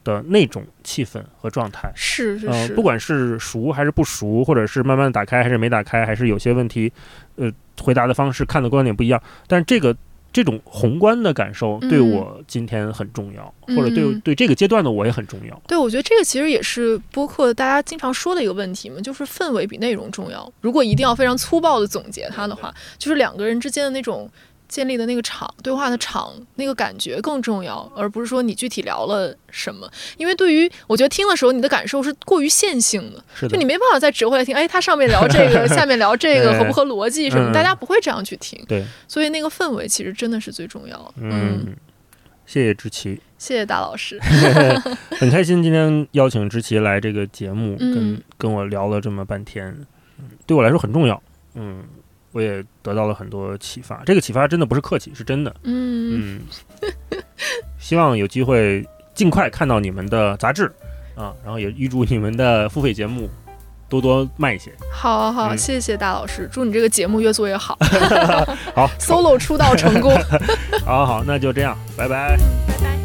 的那种气氛和状态。呃，是是是，不管是熟还是不熟，或者是慢慢打开还是没打开，还是有些问题，呃，回答的方式、看的观点不一样，但是这个这种宏观的感受对嗯我今天很重要，或者对嗯对这个阶段的我也很重要。对，我觉得这个其实也是播客大家经常说的一个问题嘛，就是氛围比内容重要。如果一定要非常粗暴的总结它的话，就是两个人之间的那种建立的那个场对话的场那个感觉更重要，而不是说你具体聊了什么。因为对于我觉得听的时候，你的感受是过于线性的，是的就你，没办法再折回来听，哎，他上面聊这个，下面聊这个，哎合不合逻辑什么，嗯大家不会这样去听。对，所以那个氛围其实真的是最重要的。嗯，谢谢知奇，谢谢大老师。很开心今天邀请知奇来这个节目，跟嗯跟我聊了这么半天，嗯，对我来说很重要，嗯。我也得到了很多启发，这个启发真的不是客气，是真的。嗯，嗯，希望有机会尽快看到你们的杂志啊，然后也预祝你们的付费节目多多卖一些。好好好，嗯谢谢大老师，祝你这个节目越做越好。好，solo 出道成功。好好，那就这样，拜拜。拜拜。